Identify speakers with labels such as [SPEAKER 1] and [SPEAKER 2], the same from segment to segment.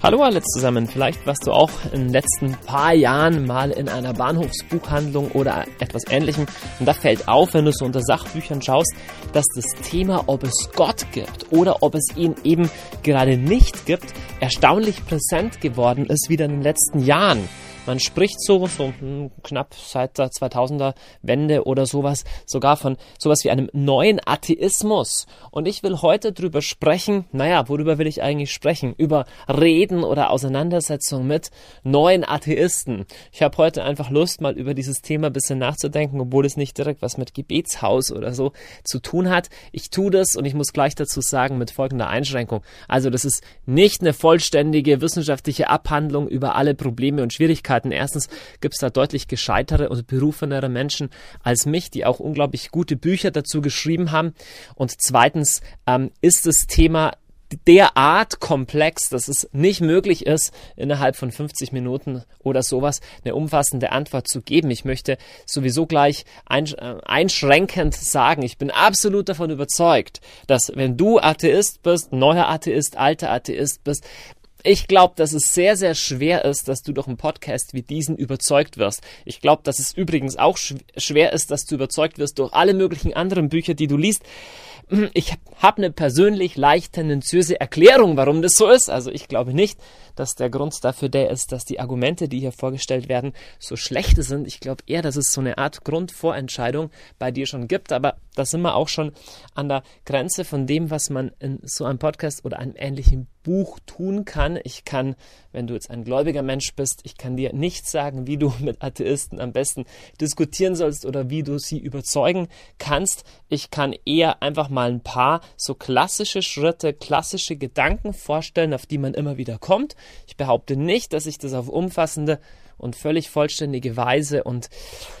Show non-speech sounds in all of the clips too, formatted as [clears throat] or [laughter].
[SPEAKER 1] Hallo alle zusammen, vielleicht warst du auch in den letzten paar Jahren mal in einer Bahnhofsbuchhandlung oder etwas ähnlichem und da fällt auf, wenn du so unter Sachbüchern schaust, dass das Thema, ob es Gott gibt oder ob es ihn eben gerade nicht gibt, erstaunlich präsent geworden ist wieder in den letzten Jahren. Man spricht so, so hm, knapp seit der 2000er Wende oder sowas, sogar von sowas wie einem neuen Atheismus. Und ich will heute drüber sprechen, naja, worüber will ich eigentlich sprechen? Über Reden oder Auseinandersetzung mit neuen Atheisten. Ich habe heute einfach Lust, mal über dieses Thema ein bisschen nachzudenken, obwohl es nicht direkt was mit Gebetshaus oder so zu tun hat. Ich tue das und ich muss gleich dazu sagen mit folgender Einschränkung. Also das ist nicht eine vollständige wissenschaftliche Abhandlung über alle Probleme und Schwierigkeiten Möglichkeiten. Erstens gibt es da deutlich gescheitere und berufenere Menschen als mich, die auch unglaublich gute Bücher dazu geschrieben haben. Und zweitens ähm, ist das Thema derart komplex, dass es nicht möglich ist, innerhalb von 50 Minuten oder sowas eine umfassende Antwort zu geben. Ich möchte sowieso gleich äh, einschränkend sagen, ich bin absolut davon überzeugt, dass wenn du Atheist bist, neuer Atheist, alter Atheist bist, ich glaube, dass es sehr, sehr schwer ist, dass du durch einen Podcast wie diesen überzeugt wirst. Ich glaube, dass es übrigens auch schwer ist, dass du überzeugt wirst durch alle möglichen anderen Bücher, die du liest. Ich habe eine persönlich leicht tendenziöse Erklärung, warum das so ist. Also ich glaube nicht, dass der Grund dafür der ist, dass die Argumente, die hier vorgestellt werden, so schlechte sind. Ich glaube eher, dass es so eine Art Grundvorentscheidung bei dir schon gibt. Aber da sind wir auch schon an der Grenze von dem, was man in so einem Podcast oder einem ähnlichen Buch tun kann. Ich kann, wenn du jetzt ein gläubiger Mensch bist, ich kann dir nicht sagen, wie du [laughs] mit Atheisten am besten diskutieren sollst oder wie du sie überzeugen kannst. Ich kann eher einfach mal ein paar so klassische Schritte, klassische Gedanken vorstellen, auf die man immer wieder kommt. Ich behaupte nicht, dass ich das auf umfassende und völlig vollständige Weise und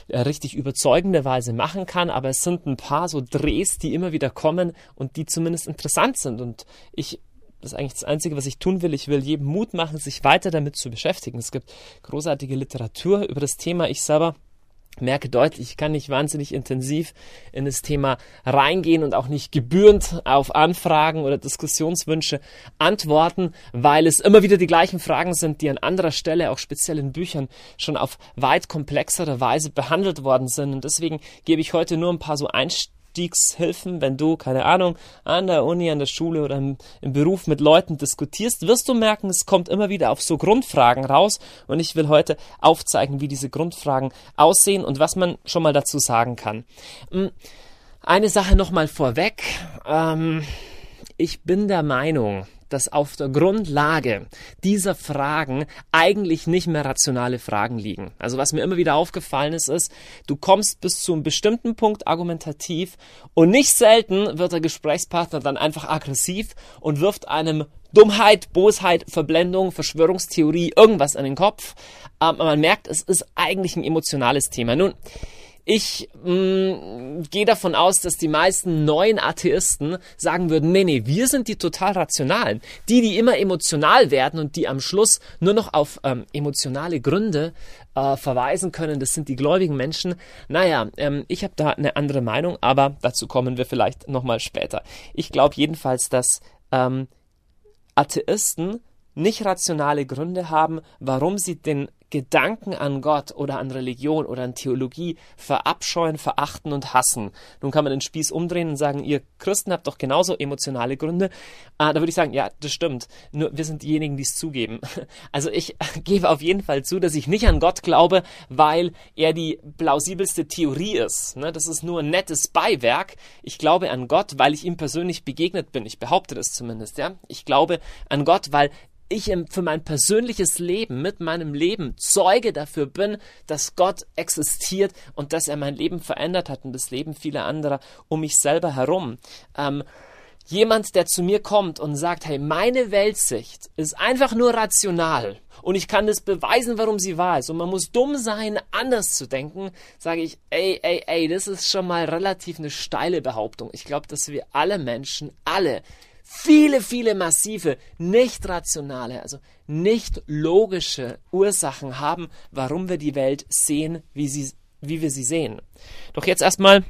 [SPEAKER 1] äh, richtig überzeugende Weise machen kann, aber es sind ein paar so Drehs, die immer wieder kommen und die zumindest interessant sind und ich das ist eigentlich das Einzige, was ich tun will. Ich will jedem Mut machen, sich weiter damit zu beschäftigen. Es gibt großartige Literatur über das Thema. Ich selber merke deutlich, ich kann nicht wahnsinnig intensiv in das Thema reingehen und auch nicht gebührend auf Anfragen oder Diskussionswünsche antworten, weil es immer wieder die gleichen Fragen sind, die an anderer Stelle, auch speziell in Büchern, schon auf weit komplexere Weise behandelt worden sind. Und deswegen gebe ich heute nur ein paar so Einstellungen Einstiegshilfen, wenn du, keine Ahnung, an der Uni, an der Schule oder im, im, Beruf mit Leuten diskutierst, wirst du merken, es kommt immer wieder auf so Grundfragen raus. Und ich will heute aufzeigen, wie diese Grundfragen aussehen und was man schon mal dazu sagen kann. Hm, eine Sache nochmal vorweg. Ähm, ich bin der Meinung, dass auf der Grundlage dieser Fragen eigentlich nicht mehr rationale Fragen liegen. Also was mir immer wieder aufgefallen ist, ist, du kommst bis zu einem bestimmten Punkt argumentativ und nicht selten wird der Gesprächspartner dann einfach aggressiv und wirft einem Dummheit, Bosheit, Verblendung, Verschwörungstheorie, irgendwas an den Kopf. Aber man merkt, es ist eigentlich ein emotionales Thema. Nun, ich mm, gehe davon aus, dass die meisten neuen Atheisten sagen würden, nee, nee, wir sind die total rationalen. Die, die immer emotional werden und die am Schluss nur noch auf ähm, emotionale Gründe äh, verweisen können, das sind die gläubigen Menschen. Naja, ähm, ich habe da eine andere Meinung, aber dazu kommen wir vielleicht nochmal später. Ich glaube jedenfalls, dass ähm, Atheisten nicht rationale Gründe haben, warum sie den Gedanken an Gott oder an Religion oder an Theologie verabscheuen, verachten und hassen. Nun kann man den Spieß umdrehen und sagen, ihr Christen habt doch genauso emotionale Gründe. Ah, da würde ich sagen, ja, das stimmt. Nur wir sind diejenigen, die es zugeben. [laughs] Also ich [laughs] gebe auf jeden Fall zu, dass ich nicht an Gott glaube, weil er die plausibelste Theorie ist. Ne? Das ist nur ein nettes Beiwerk. Ich glaube an Gott, weil ich ihm persönlich begegnet bin. Ich behaupte das zumindest, ja. Ich glaube an Gott, weil ich für mein persönliches Leben, mit meinem Leben Zeuge dafür bin, dass Gott existiert und dass er mein Leben verändert hat und das Leben vieler anderer um mich selber herum. Ähm, jemand, der zu mir kommt und sagt, hey, meine Weltsicht ist einfach nur rational und ich kann das beweisen, warum sie wahr ist und man muss dumm sein, anders zu denken, sage ich, ey, ey, ey, das ist schon mal relativ eine steile Behauptung. Ich glaube, dass wir alle Menschen, alle viele, viele massive, nicht rationale, also nicht logische Ursachen haben, warum wir die Welt sehen, wie, sie, wie wir sie sehen. Doch jetzt erstmal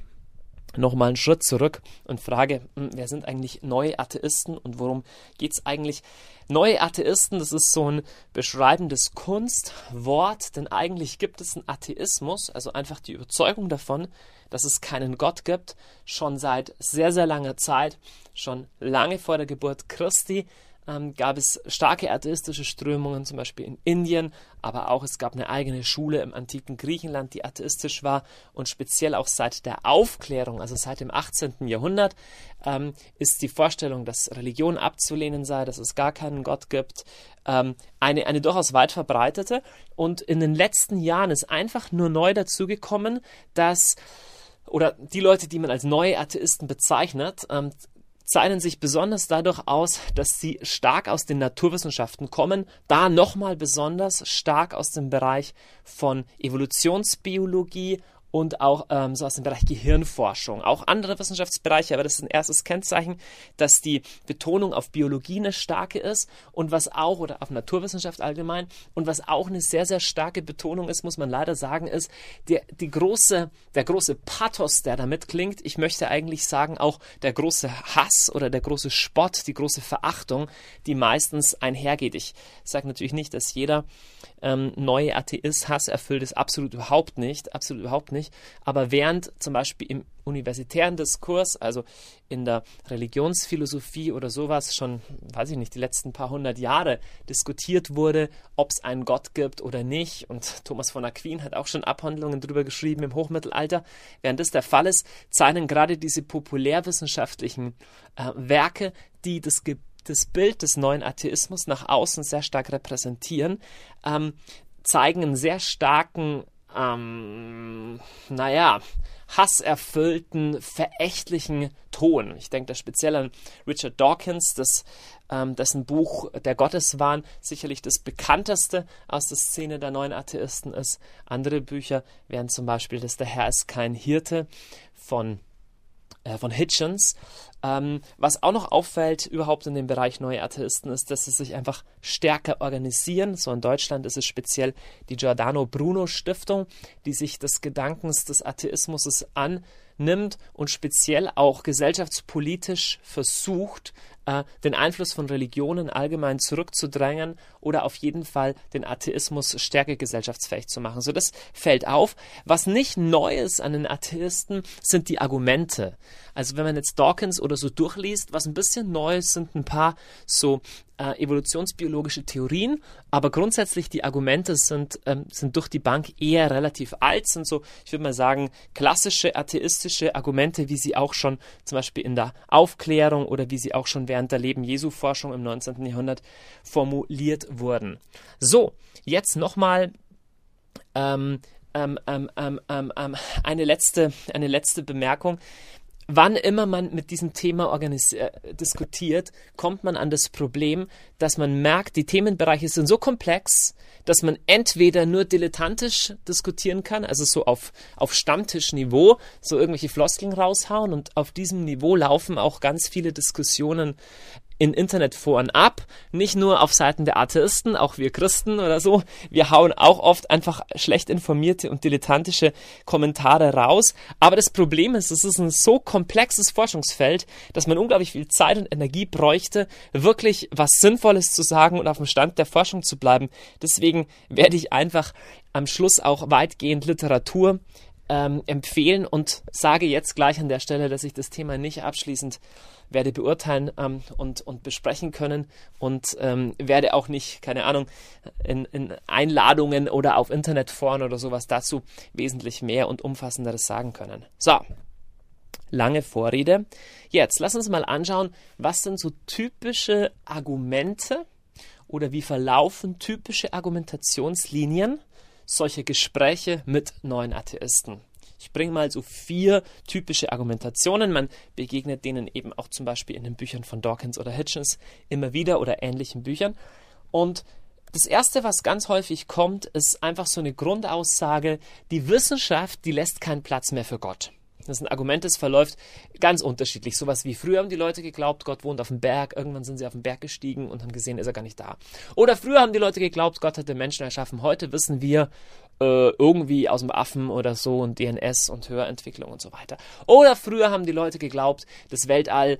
[SPEAKER 1] nochmal einen Schritt zurück und frage, hm, wer sind eigentlich neue Atheisten und worum geht es eigentlich? Neue Atheisten, das ist so ein beschreibendes Kunstwort, denn eigentlich gibt es einen Atheismus, also einfach die Überzeugung davon, dass es keinen Gott gibt, schon seit sehr, sehr langer Zeit, schon lange vor der Geburt Christi ähm, gab es starke atheistische Strömungen, zum Beispiel in Indien, aber auch es gab eine eigene Schule im antiken Griechenland, die atheistisch war und speziell auch seit der Aufklärung, also seit dem 18. Jahrhundert, ähm, ist die Vorstellung, dass Religion abzulehnen sei, dass es gar keinen Gott gibt, ähm, eine, eine durchaus weit verbreitete. Und in den letzten Jahren ist einfach nur neu dazugekommen, dass oder die Leute, die man als neue Atheisten bezeichnet, ähm, zeichnen sich besonders dadurch aus, dass sie stark aus den Naturwissenschaften kommen, da nochmal besonders stark aus dem Bereich von Evolutionsbiologie und auch ähm, so aus dem Bereich Gehirnforschung. Auch andere Wissenschaftsbereiche, aber das ist ein erstes Kennzeichen, dass die Betonung auf Biologie eine starke ist und was auch, oder auf Naturwissenschaft allgemein, und was auch eine sehr, sehr starke Betonung ist, muss man leider sagen, ist der, die große, der große Pathos, der damit klingt. Ich möchte eigentlich sagen, auch der große Hass oder der große Spott, die große Verachtung, die meistens einhergeht. Ich sage natürlich nicht, dass jeder ähm, neue Atheist Hass erfüllt ist, absolut überhaupt nicht, absolut überhaupt nicht. Aber während zum Beispiel im universitären Diskurs, also in der Religionsphilosophie oder sowas schon, weiß ich nicht, die letzten paar hundert Jahre diskutiert wurde, ob es einen Gott gibt oder nicht. Und Thomas von Aquin hat auch schon Abhandlungen darüber geschrieben im Hochmittelalter. Während das der Fall ist, zeichnen gerade diese populärwissenschaftlichen äh, Werke, die das Ge das Bild des neuen Atheismus nach außen sehr stark repräsentieren, ähm, zeigen einen sehr starken, ähm, naja, hasserfüllten, verächtlichen Ton. Ich denke da speziell an Richard Dawkins, das, ähm, dessen Buch Der Gotteswahn sicherlich das bekannteste aus der Szene der neuen Atheisten ist. Andere Bücher wären zum Beispiel das Der Herr ist kein Hirte von äh, von Hitchens. Ähm, was auch noch auffällt überhaupt in dem Bereich neue Atheisten ist, dass sie sich einfach stärker organisieren. So in Deutschland ist es speziell die Giordano Bruno Stiftung, die sich des Gedankens des Atheismus annimmt und speziell auch gesellschaftspolitisch versucht, äh, den Einfluss von Religionen allgemein zurückzudrängen oder auf jeden Fall den Atheismus stärker gesellschaftsfähig zu machen. So das fällt auf. Was nicht neu ist an den Atheisten, sind die Argumente. Also wenn man jetzt Dawkins oder so durchliest, was ein bisschen neu ist, sind ein paar so äh, evolutionsbiologische Theorien, aber grundsätzlich die Argumente sind, ähm, sind durch die Bank eher relativ alt, sind so, ich würde mal sagen, klassische atheistische Argumente, wie sie auch schon zum Beispiel in der Aufklärung oder wie sie auch schon während der Leben Jesu-Forschung im 19. Jahrhundert formuliert wurden. So, jetzt nochmal ähm, ähm, ähm, ähm, ähm, ähm eine, letzte, eine letzte Bemerkung wann immer man mit diesem Thema äh, diskutiert, kommt man an das Problem, dass man merkt, die Themenbereiche sind so komplex, dass man entweder nur dilettantisch diskutieren kann, also so auf, auf Stammtischniveau, so irgendwelche Floskeln raushauen und auf diesem Niveau laufen auch ganz viele Diskussionen in Internetforen ab, nicht nur auf Seiten der Atheisten, auch wir Christen oder so. Wir hauen auch oft einfach schlecht informierte und dilettantische Kommentare raus. Aber das Problem ist, es ist ein so komplexes Forschungsfeld, dass man unglaublich viel Zeit und Energie bräuchte, wirklich was Sinnvolles zu sagen und auf dem Stand der Forschung zu bleiben. Deswegen werde ich einfach am Schluss auch weitgehend Literatur ähm, empfehlen und sage jetzt gleich an der Stelle, dass ich das Thema nicht abschließend werde beurteilen ähm, und, und besprechen können und ähm, werde auch nicht, keine Ahnung, in, in Einladungen oder auf Internetforen oder sowas dazu wesentlich mehr und umfassenderes sagen können. So, lange Vorrede. Jetzt lass uns mal anschauen, was sind so typische Argumente oder wie verlaufen typische Argumentationslinien solcher Gespräche mit neuen Atheisten. Ich bringe mal so vier typische Argumentationen. Man begegnet denen eben auch zum Beispiel in den Büchern von Dawkins oder Hitchens immer wieder oder ähnlichen Büchern. Und das erste, was ganz häufig kommt, ist einfach so eine Grundaussage, die Wissenschaft, die lässt keinen Platz mehr für Gott. Das ist ein Argument, das verläuft ganz unterschiedlich. Sowas wie früher haben die Leute geglaubt, Gott wohnt auf dem Berg. Irgendwann sind sie auf den Berg gestiegen und haben gesehen, ist er gar nicht da. Oder früher haben die Leute geglaubt, Gott hat den Menschen erschaffen. Heute wissen wir äh, irgendwie aus dem Affen oder so und DNS und Hörentwicklung und so weiter. Oder früher haben die Leute geglaubt, das Weltall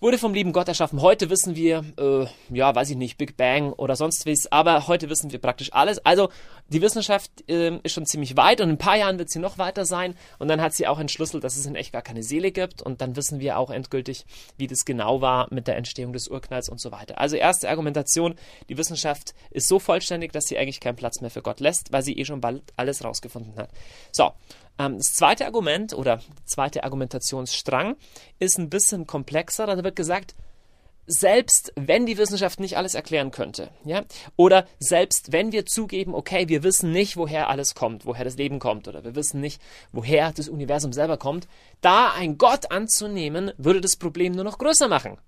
[SPEAKER 1] wurde vom lieben Gott erschaffen. Heute wissen wir, äh, ja, weiß ich nicht, Big Bang oder sonst was, aber heute wissen wir praktisch alles. Also die Wissenschaft äh, ist schon ziemlich weit und in ein paar Jahren wird sie noch weiter sein und dann hat sie auch entschlüsselt, dass es in echt gar keine Seele gibt und dann wissen wir auch endgültig, wie das genau war mit der Entstehung des Urknalls und so weiter. Also erste Argumentation, die Wissenschaft ist so vollständig, dass sie eigentlich keinen Platz mehr für Gott lässt, weil sie eh schon bald alles rausgefunden hat. So, ähm, das zweite Argument oder zweite Argumentationsstrang ist ein bisschen komplexer. Da wird gesagt, selbst wenn die Wissenschaft nicht alles erklären könnte, ja, oder selbst wenn wir zugeben, okay, wir wissen nicht, woher alles kommt, woher das Leben kommt, oder wir wissen nicht, woher das Universum selber kommt, da ein Gott anzunehmen, würde das Problem nur noch größer machen.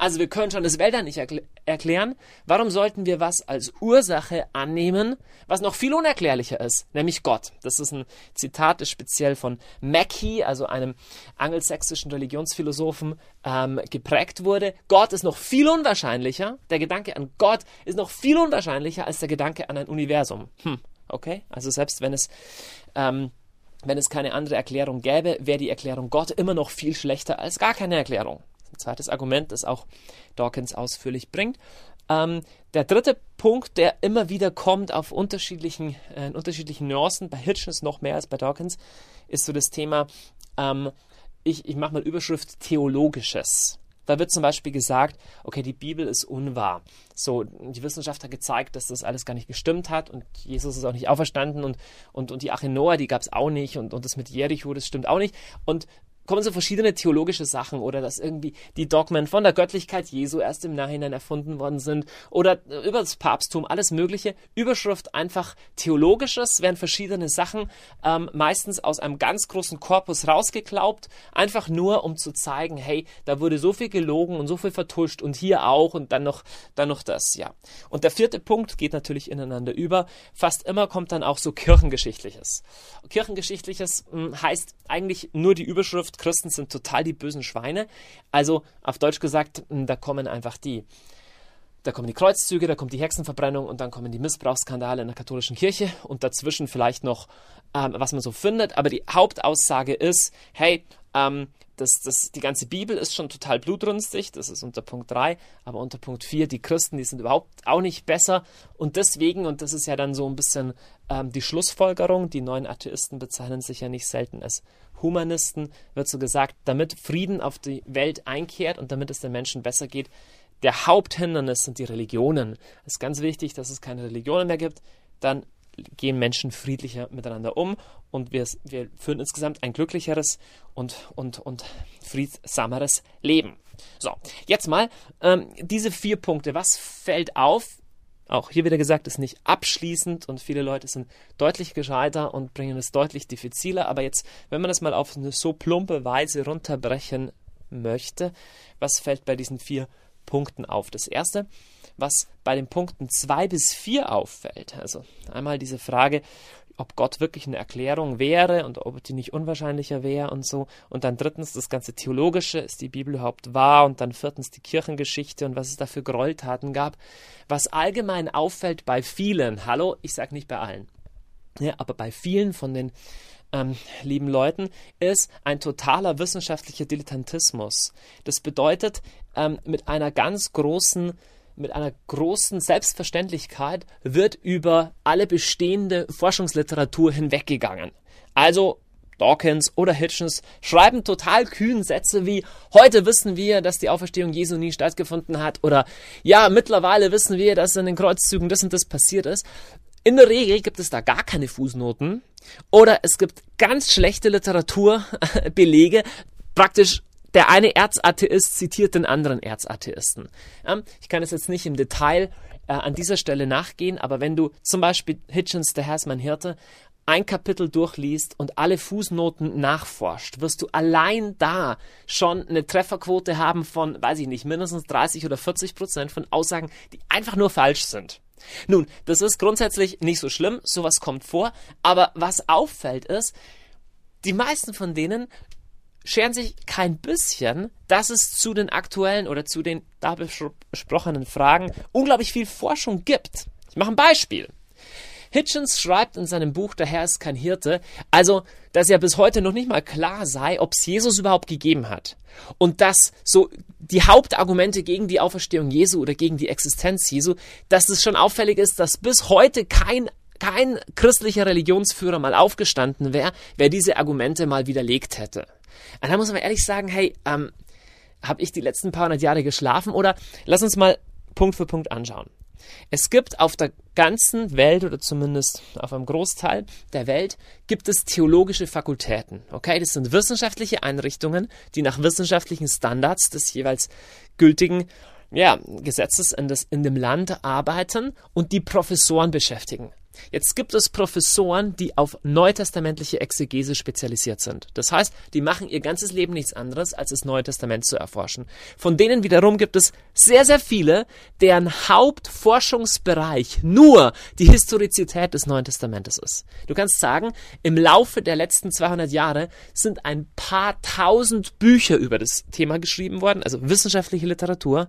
[SPEAKER 1] Also wir können schon das Weltall nicht erkl erklären. Warum sollten wir was als Ursache annehmen, was noch viel unerklärlicher ist, nämlich Gott? Das ist ein Zitat, das speziell von Mackey, also einem angelsächsischen Religionsphilosophen, ähm, geprägt wurde. Gott ist noch viel unwahrscheinlicher. Der Gedanke an Gott ist noch viel unwahrscheinlicher als der Gedanke an ein Universum. Hm, okay? Also selbst wenn es ähm, wenn es keine andere Erklärung gäbe, wäre die Erklärung Gott immer noch viel schlechter als gar keine Erklärung. Zweites Argument, das auch Dawkins ausführlich bringt. Ähm, der dritte Punkt, der immer wieder kommt auf unterschiedlichen, äh, unterschiedlichen Nuancen, bei Hitchens noch mehr als bei Dawkins, ist so das Thema, ähm, ich, ich mache mal Überschrift Theologisches. Da wird zum Beispiel gesagt, okay, die Bibel ist unwahr. So, die Wissenschaft hat gezeigt, dass das alles gar nicht gestimmt hat und Jesus ist auch nicht auferstanden und, und, und die Arche Noah, die gab es auch nicht und, und das mit Jericho, das stimmt auch nicht. Und kommen so verschiedene theologische Sachen oder dass irgendwie die Dogmen von der Göttlichkeit Jesu erst im Nachhinein erfunden worden sind oder über das Papsttum, alles Mögliche. Überschrift einfach theologisches, werden verschiedene Sachen ähm, meistens aus einem ganz großen Korpus rausgeklaubt, einfach nur um zu zeigen, hey, da wurde so viel gelogen und so viel vertuscht und hier auch und dann noch, dann noch das, ja. Und der vierte Punkt geht natürlich ineinander über. Fast immer kommt dann auch so Kirchengeschichtliches. Kirchengeschichtliches mh, hm, heißt eigentlich nur die Überschrift Christen sind total die bösen Schweine. Also auf Deutsch gesagt, hm, da kommen einfach die. Da kommen die Kreuzzüge, da kommt die Hexenverbrennung und dann kommen die Missbrauchsskandale in der katholischen Kirche und dazwischen vielleicht noch, ähm, was man so findet. Aber die Hauptaussage ist, hey, ähm, das, das, die ganze Bibel ist schon total blutrünstig, das ist unter Punkt 3, aber unter Punkt 4, die Christen, die sind überhaupt auch nicht besser. Und deswegen, und das ist ja dann so ein bisschen ähm, die Schlussfolgerung, die neuen Atheisten bezeichnen sich ja nicht selten als Humanisten, wird so gesagt, damit Frieden auf die Welt einkehrt und damit es den Menschen besser geht, der Haupthindernis sind die Religionen. Es ist ganz wichtig, dass es keine Religionen mehr gibt. Dann gehen Menschen friedlicher miteinander um und wir, wir führen insgesamt ein glücklicheres und, und, und friedsameres Leben. So, jetzt mal ähm, diese vier Punkte. Was fällt auf? Auch hier wieder gesagt, ist nicht abschließend und viele Leute sind deutlich gescheiter und bringen es deutlich diffiziler. Aber jetzt, wenn man das mal auf eine so plumpe Weise runterbrechen möchte, was fällt bei diesen vier Punkten auf? Das erste, was bei den Punkten 2 bis 4 auffällt. Also einmal diese Frage, ob Gott wirklich eine Erklärung wäre und ob die nicht unwahrscheinlicher wäre und so. Und dann drittens das ganze Theologische, ist die Bibel überhaupt wahr? Und dann viertens die Kirchengeschichte und was es da für Gräueltaten gab. Was allgemein auffällt bei vielen, hallo, ich sage nicht bei allen, ja, aber bei vielen von den ähm, lieben Leuten, ist ein totaler wissenschaftlicher Dilettantismus. Das bedeutet, ähm, mit einer ganz großen mit einer großen Selbstverständlichkeit wird über alle bestehende Forschungsliteratur hinweggegangen. Also Dawkins oder Hitchens schreiben total kühn Sätze wie heute wissen wir, dass die Auferstehung Jesu nie stattgefunden hat oder ja, mittlerweile wissen wir, dass in den Kreuzzügen das und das passiert ist. In der Regel gibt es da gar keine Fußnoten oder es gibt ganz schlechte Literaturbelege, [laughs] praktisch der eine Erzatheist zitiert den anderen Erzatheisten. Ja, ich kann es jetzt nicht im Detail äh, an dieser Stelle nachgehen, aber wenn du zum Beispiel Hitchens, der Herr mein Hirte, ein Kapitel durchliest und alle Fußnoten nachforscht, wirst du allein da schon eine Trefferquote haben von, weiß ich nicht, mindestens 30 oder 40 Prozent von Aussagen, die einfach nur falsch sind. Nun, das ist grundsätzlich nicht so schlimm, sowas kommt vor, aber was auffällt ist, die meisten von denen scheren sich kein bisschen, dass es zu den aktuellen oder zu den da besprochenen Fragen unglaublich viel Forschung gibt. Ich mache ein Beispiel. Hitchens schreibt in seinem Buch Der Herr ist kein Hirte, also, dass ja bis heute noch nicht mal klar sei, ob es Jesus überhaupt gegeben hat. Und dass so die Hauptargumente gegen die Auferstehung Jesu oder gegen die Existenz Jesu, dass es schon auffällig ist, dass bis heute kein kein christlicher Religionsführer mal aufgestanden wäre, wer diese Argumente mal widerlegt hätte. Und da muss man ehrlich sagen, hey, ähm, habe ich die letzten paar hundert Jahre geschlafen oder lass uns mal Punkt für Punkt anschauen. Es gibt auf der ganzen Welt oder zumindest auf einem Großteil der Welt gibt es theologische Fakultäten. Okay, das sind wissenschaftliche Einrichtungen, die nach wissenschaftlichen Standards des jeweils gültigen ja, Gesetzes in, das, in dem Land arbeiten und die Professoren beschäftigen. Jetzt gibt es Professoren, die auf neutestamentliche Exegese spezialisiert sind. Das heißt, die machen ihr ganzes Leben nichts anderes, als das Neue Testament zu erforschen. Von denen wiederum gibt es sehr, sehr viele, deren Hauptforschungsbereich nur die Historizität des Neuen Testamentes ist. Du kannst sagen, im Laufe der letzten 200 Jahre sind ein paar tausend Bücher über das Thema geschrieben worden, also wissenschaftliche Literatur,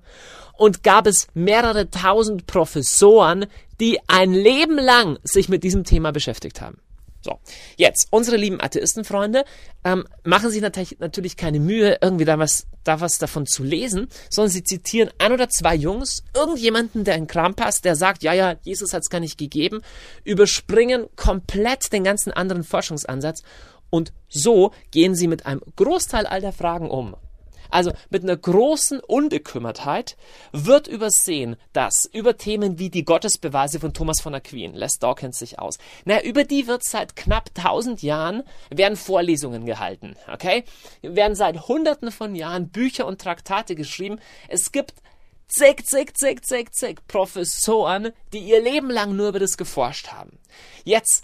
[SPEAKER 1] und gab es mehrere tausend Professoren, die ein Leben lang sich mit diesem Thema beschäftigt haben. So, jetzt, unsere lieben Atheistenfreunde ähm, machen sich natürlich, keine Mühe, irgendwie da was, da was davon zu lesen, sondern sie zitieren ein oder zwei Jungs, irgendjemanden, der in Kram passt, der sagt, ja, ja, Jesus hat es gar nicht gegeben, überspringen komplett den ganzen anderen Forschungsansatz und so gehen sie mit einem Großteil all der Fragen um. Also mit einer großen Unbekümmertheit wird übersehen, dass über Themen wie die Gottesbeweise von Thomas von Aquin, Les Dawkins sich aus, na, über die wird seit knapp tausend Jahren werden Vorlesungen gehalten, okay? Werden seit hunderten von Jahren Bücher und Traktate geschrieben. Es gibt zig, zig, zig, zig, zig Professoren, die ihr Leben lang nur über das geforscht haben. Jetzt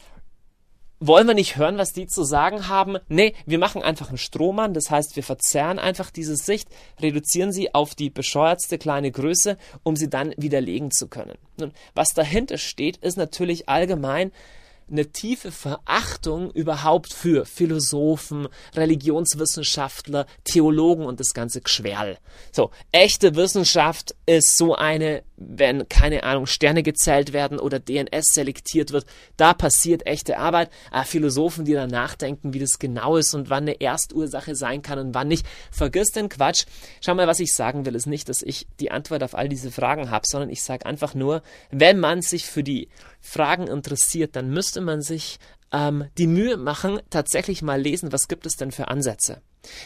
[SPEAKER 1] wollen wir nicht hören, was die zu sagen haben? Nee, wir machen einfach einen Strohmann, das heißt, wir verzerren einfach diese Sicht, reduzieren sie auf die bescheuertste kleine Größe, um sie dann widerlegen zu können. Nun, was dahinter steht, ist natürlich allgemein eine tiefe Verachtung überhaupt für Philosophen, Religionswissenschaftler, Theologen und das ganze Geschwerl. So, echte Wissenschaft ist so eine, wenn, keine Ahnung, Sterne gezählt werden oder DNS selektiert wird, da passiert echte Arbeit. Aber Philosophen, die dann nachdenken, wie das genau ist und wann eine Erstursache sein kann und wann nicht, vergiss den Quatsch. Schau mal, was ich sagen will, ist nicht, dass ich die Antwort auf all diese Fragen habe, sondern ich sage einfach nur, wenn man sich für die Fragen interessiert, dann müsste man sich ähm, die Mühe machen, tatsächlich mal lesen, was gibt es denn für Ansätze.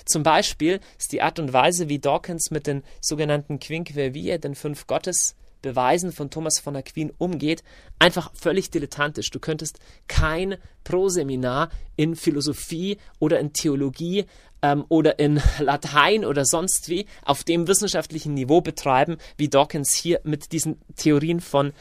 [SPEAKER 1] Zum Beispiel ist die Art und Weise, wie Dawkins mit den sogenannten Quinque den fünf Gottesbeweisen von Thomas von Aquin umgeht, einfach völlig dilettantisch. Du könntest kein Proseminar in Philosophie oder in Theologie ähm, oder in [laughs] Latein oder sonst wie auf dem wissenschaftlichen Niveau betreiben, wie Dawkins hier mit diesen Theorien von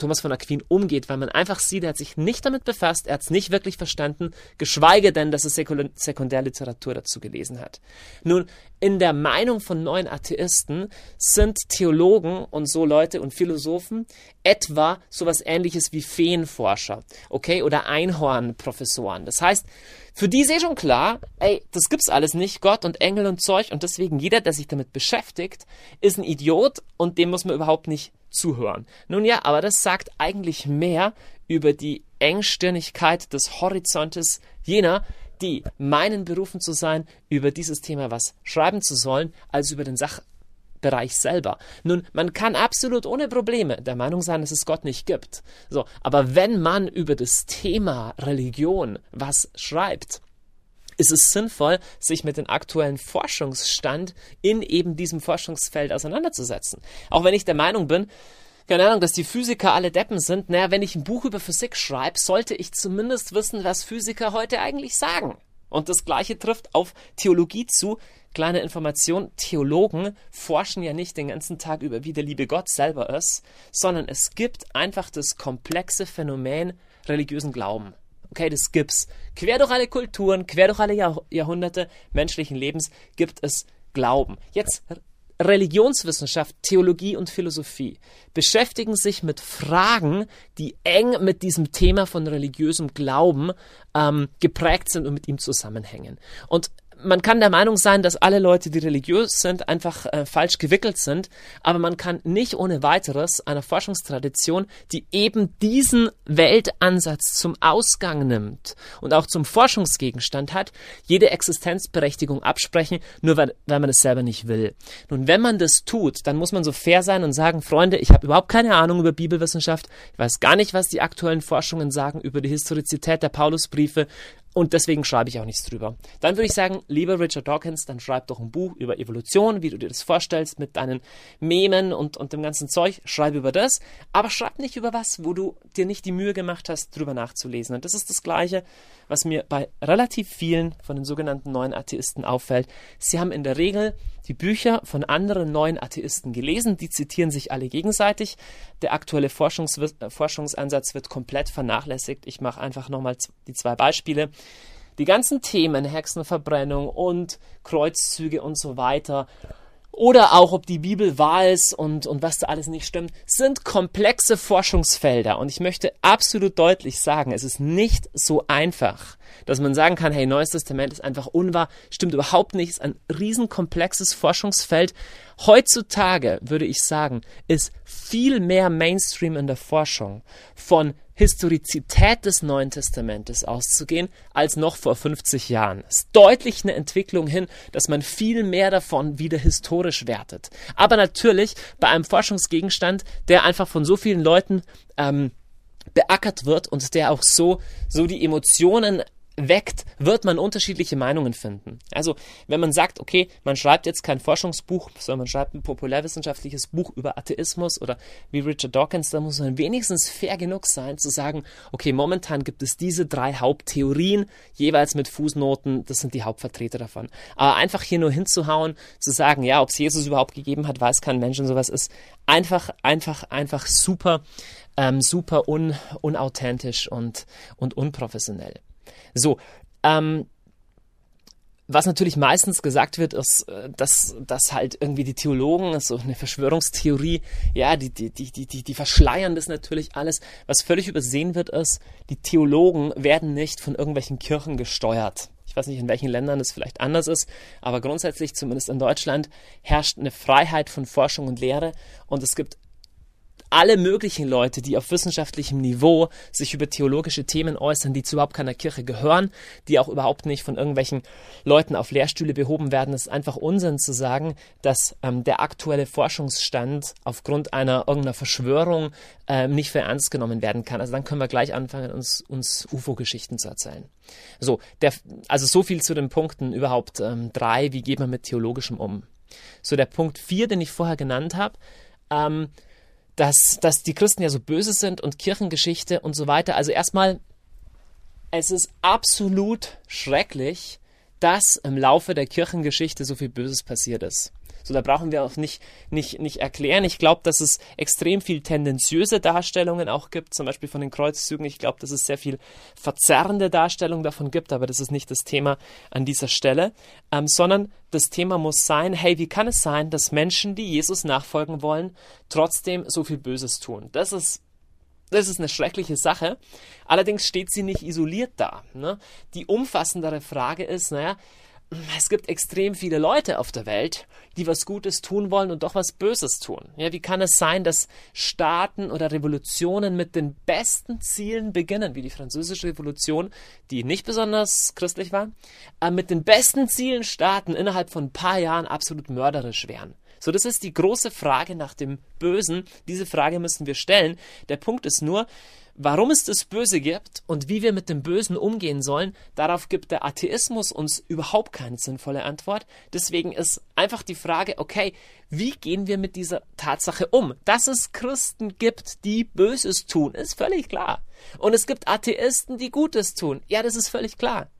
[SPEAKER 1] Thomas von Aquin umgeht, weil man einfach sieht, er hat sich nicht damit befasst, er hat es nicht wirklich verstanden, geschweige denn, dass er Sekundärliteratur dazu gelesen hat. Nun, in der Meinung von neuen Atheisten sind Theologen und so Leute und Philosophen etwa sowas ähnliches wie Feenforscher, okay, oder Einhornprofessoren. Das heißt, für die ist eh schon klar, ey, das gibt's alles nicht, Gott und Engel und Zeug und deswegen jeder, der sich damit beschäftigt, ist ein Idiot und dem muss man überhaupt nicht zuhören. Nun ja, aber das sagt eigentlich mehr über die Engstirnigkeit des Horizontes jener, die meinen berufen zu sein, über dieses Thema was schreiben zu sollen, als über den Sachbereich selber. Nun, man kann absolut ohne Probleme der Meinung sein, dass es Gott nicht gibt. So, aber wenn man über das Thema Religion was schreibt, ist es sinnvoll, sich mit dem aktuellen Forschungsstand in eben diesem Forschungsfeld auseinanderzusetzen. Auch wenn ich der Meinung bin, keine Ahnung, dass die Physiker alle Deppen sind. Naja, wenn ich ein Buch über Physik schreibe, sollte ich zumindest wissen, was Physiker heute eigentlich sagen. Und das Gleiche trifft auf Theologie zu. Kleine Information, Theologen forschen ja nicht den ganzen Tag über, wie der liebe Gott selber ist, sondern es gibt einfach das komplexe Phänomen religiösen Glauben. Okay, das gibt's. Quer durch alle Kulturen, quer durch alle Jahr Jahrhunderte menschlichen Lebens gibt es Glauben. Jetzt Religionswissenschaft, Theologie und Philosophie beschäftigen sich mit Fragen, die eng mit diesem Thema von religiösem Glauben ähm, geprägt sind und mit ihm zusammenhängen. Und man kann der Meinung sein, dass alle Leute, die religiös sind, einfach äh, falsch gewickelt sind, aber man kann nicht ohne weiteres einer Forschungstradition, die eben diesen Weltansatz zum Ausgang nimmt und auch zum Forschungsgegenstand hat, jede Existenzberechtigung absprechen, nur weil, weil man es selber nicht will. Nun, wenn man das tut, dann muss man so fair sein und sagen, Freunde, ich habe überhaupt keine Ahnung über Bibelwissenschaft, ich weiß gar nicht, was die aktuellen Forschungen sagen über die Historizität der Paulusbriefe, und deswegen schreibe ich auch nichts drüber. Dann würde ich sagen, lieber Richard Dawkins, dann schreib doch ein Buch über Evolution, wie du dir das vorstellst, mit deinen Memen und, und dem ganzen Zeug. Schreib über das, aber schreib nicht über was, wo du dir nicht die Mühe gemacht hast, drüber nachzulesen. Und das ist das Gleiche, was mir bei relativ vielen von den sogenannten neuen Atheisten auffällt. Sie haben in der Regel die Bücher von anderen neuen Atheisten gelesen, die zitieren sich alle gegenseitig. Der aktuelle Forschungs äh, Forschungsansatz wird komplett vernachlässigt. Ich mache einfach nochmal die zwei Beispiele. Die ganzen Themen, Hexenverbrennung und Kreuzzüge und so weiter, oder auch ob die Bibel wahr ist und, und was da alles nicht stimmt, sind komplexe Forschungsfelder. Und ich möchte absolut deutlich sagen, es ist nicht so einfach, dass man sagen kann, hey, Neues Testament ist einfach unwahr, stimmt überhaupt nicht, ist ein riesenkomplexes Forschungsfeld. Heutzutage, würde ich sagen, ist viel mehr Mainstream in der Forschung von Historizität des Neuen Testamentes auszugehen, als noch vor 50 Jahren. Es ist deutlich eine Entwicklung hin, dass man viel mehr davon wieder historisch wertet. Aber natürlich bei einem Forschungsgegenstand, der einfach von so vielen Leuten ähm, beackert wird und der auch so, so die Emotionen weckt, wird man unterschiedliche Meinungen finden. Also, wenn man sagt, okay, man schreibt jetzt kein Forschungsbuch, sondern man schreibt ein populärwissenschaftliches Buch über Atheismus oder wie Richard Dawkins, dann muss man wenigstens fair genug sein zu sagen, okay, momentan gibt es diese drei Haupttheorien, jeweils mit Fußnoten, das sind die Hauptvertreter davon. Aber einfach hier nur hinzuhauen, zu sagen, ja, ob es Jesus überhaupt gegeben hat, weiß kein Mensch und sowas ist einfach, einfach, einfach super, ähm, super un, unauthentisch und, und unprofessionell. So, ähm, was natürlich meistens gesagt wird, ist, äh, dass, dass halt irgendwie die Theologen, so eine Verschwörungstheorie, ja, die, die, die, die, die verschleiern das natürlich alles. Was völlig übersehen wird, ist, die Theologen werden nicht von irgendwelchen Kirchen gesteuert. Ich weiß nicht, in welchen Ländern es vielleicht anders ist, aber grundsätzlich, zumindest in Deutschland, herrscht eine Freiheit von Forschung und Lehre und es gibt alle möglichen Leute, die auf wissenschaftlichem Niveau sich über theologische Themen äußern, die zu überhaupt keiner Kirche gehören, die auch überhaupt nicht von irgendwelchen Leuten auf Lehrstühle behoben werden. Es ist einfach Unsinn zu sagen, dass ähm, der aktuelle Forschungsstand aufgrund einer irgendeiner Verschwörung ähm, nicht für ernst genommen werden kann. Also dann können wir gleich anfangen, uns, uns UFO-Geschichten zu erzählen. So, der, also so viel zu den Punkten überhaupt ähm, drei, wie geht man mit theologischem um? So, der Punkt vier, den ich vorher genannt habe, ähm, dass, dass die Christen ja so böse sind und Kirchengeschichte und so weiter. Also erstmal, es ist absolut schrecklich, dass im Laufe der Kirchengeschichte so viel Böses passiert ist. So, da brauchen wir auch nicht, nicht, nicht erklären. Ich glaube, dass es extrem viel tendenziöse Darstellungen auch gibt, zum Beispiel von den Kreuzzügen. Ich glaube, dass es sehr viel verzerrende Darstellungen davon gibt, aber das ist nicht das Thema an dieser Stelle, ähm, sondern das Thema muss sein, hey, wie kann es sein, dass Menschen, die Jesus nachfolgen wollen, trotzdem so viel Böses tun? Das ist das ist eine schreckliche Sache. Allerdings steht sie nicht isoliert da. Ne? Die umfassendere Frage ist, naja, es gibt extrem viele Leute auf der Welt, die was Gutes tun wollen und doch was Böses tun. Ja, wie kann es sein, dass Staaten oder Revolutionen mit den besten Zielen beginnen, wie die Französische Revolution, die nicht besonders christlich war, äh, mit den besten Zielen starten, innerhalb von ein paar Jahren absolut mörderisch wären? So, das ist die große Frage nach dem Bösen. Diese Frage müssen wir stellen. Der Punkt ist nur, Warum es das Böse gibt und wie wir mit dem Bösen umgehen sollen, darauf gibt der Atheismus uns überhaupt keine sinnvolle Antwort. Deswegen ist einfach die Frage, okay, wie gehen wir mit dieser Tatsache um? Dass es Christen gibt, die Böses tun, ist völlig klar. Und es gibt Atheisten, die Gutes tun. Ja, das ist völlig klar.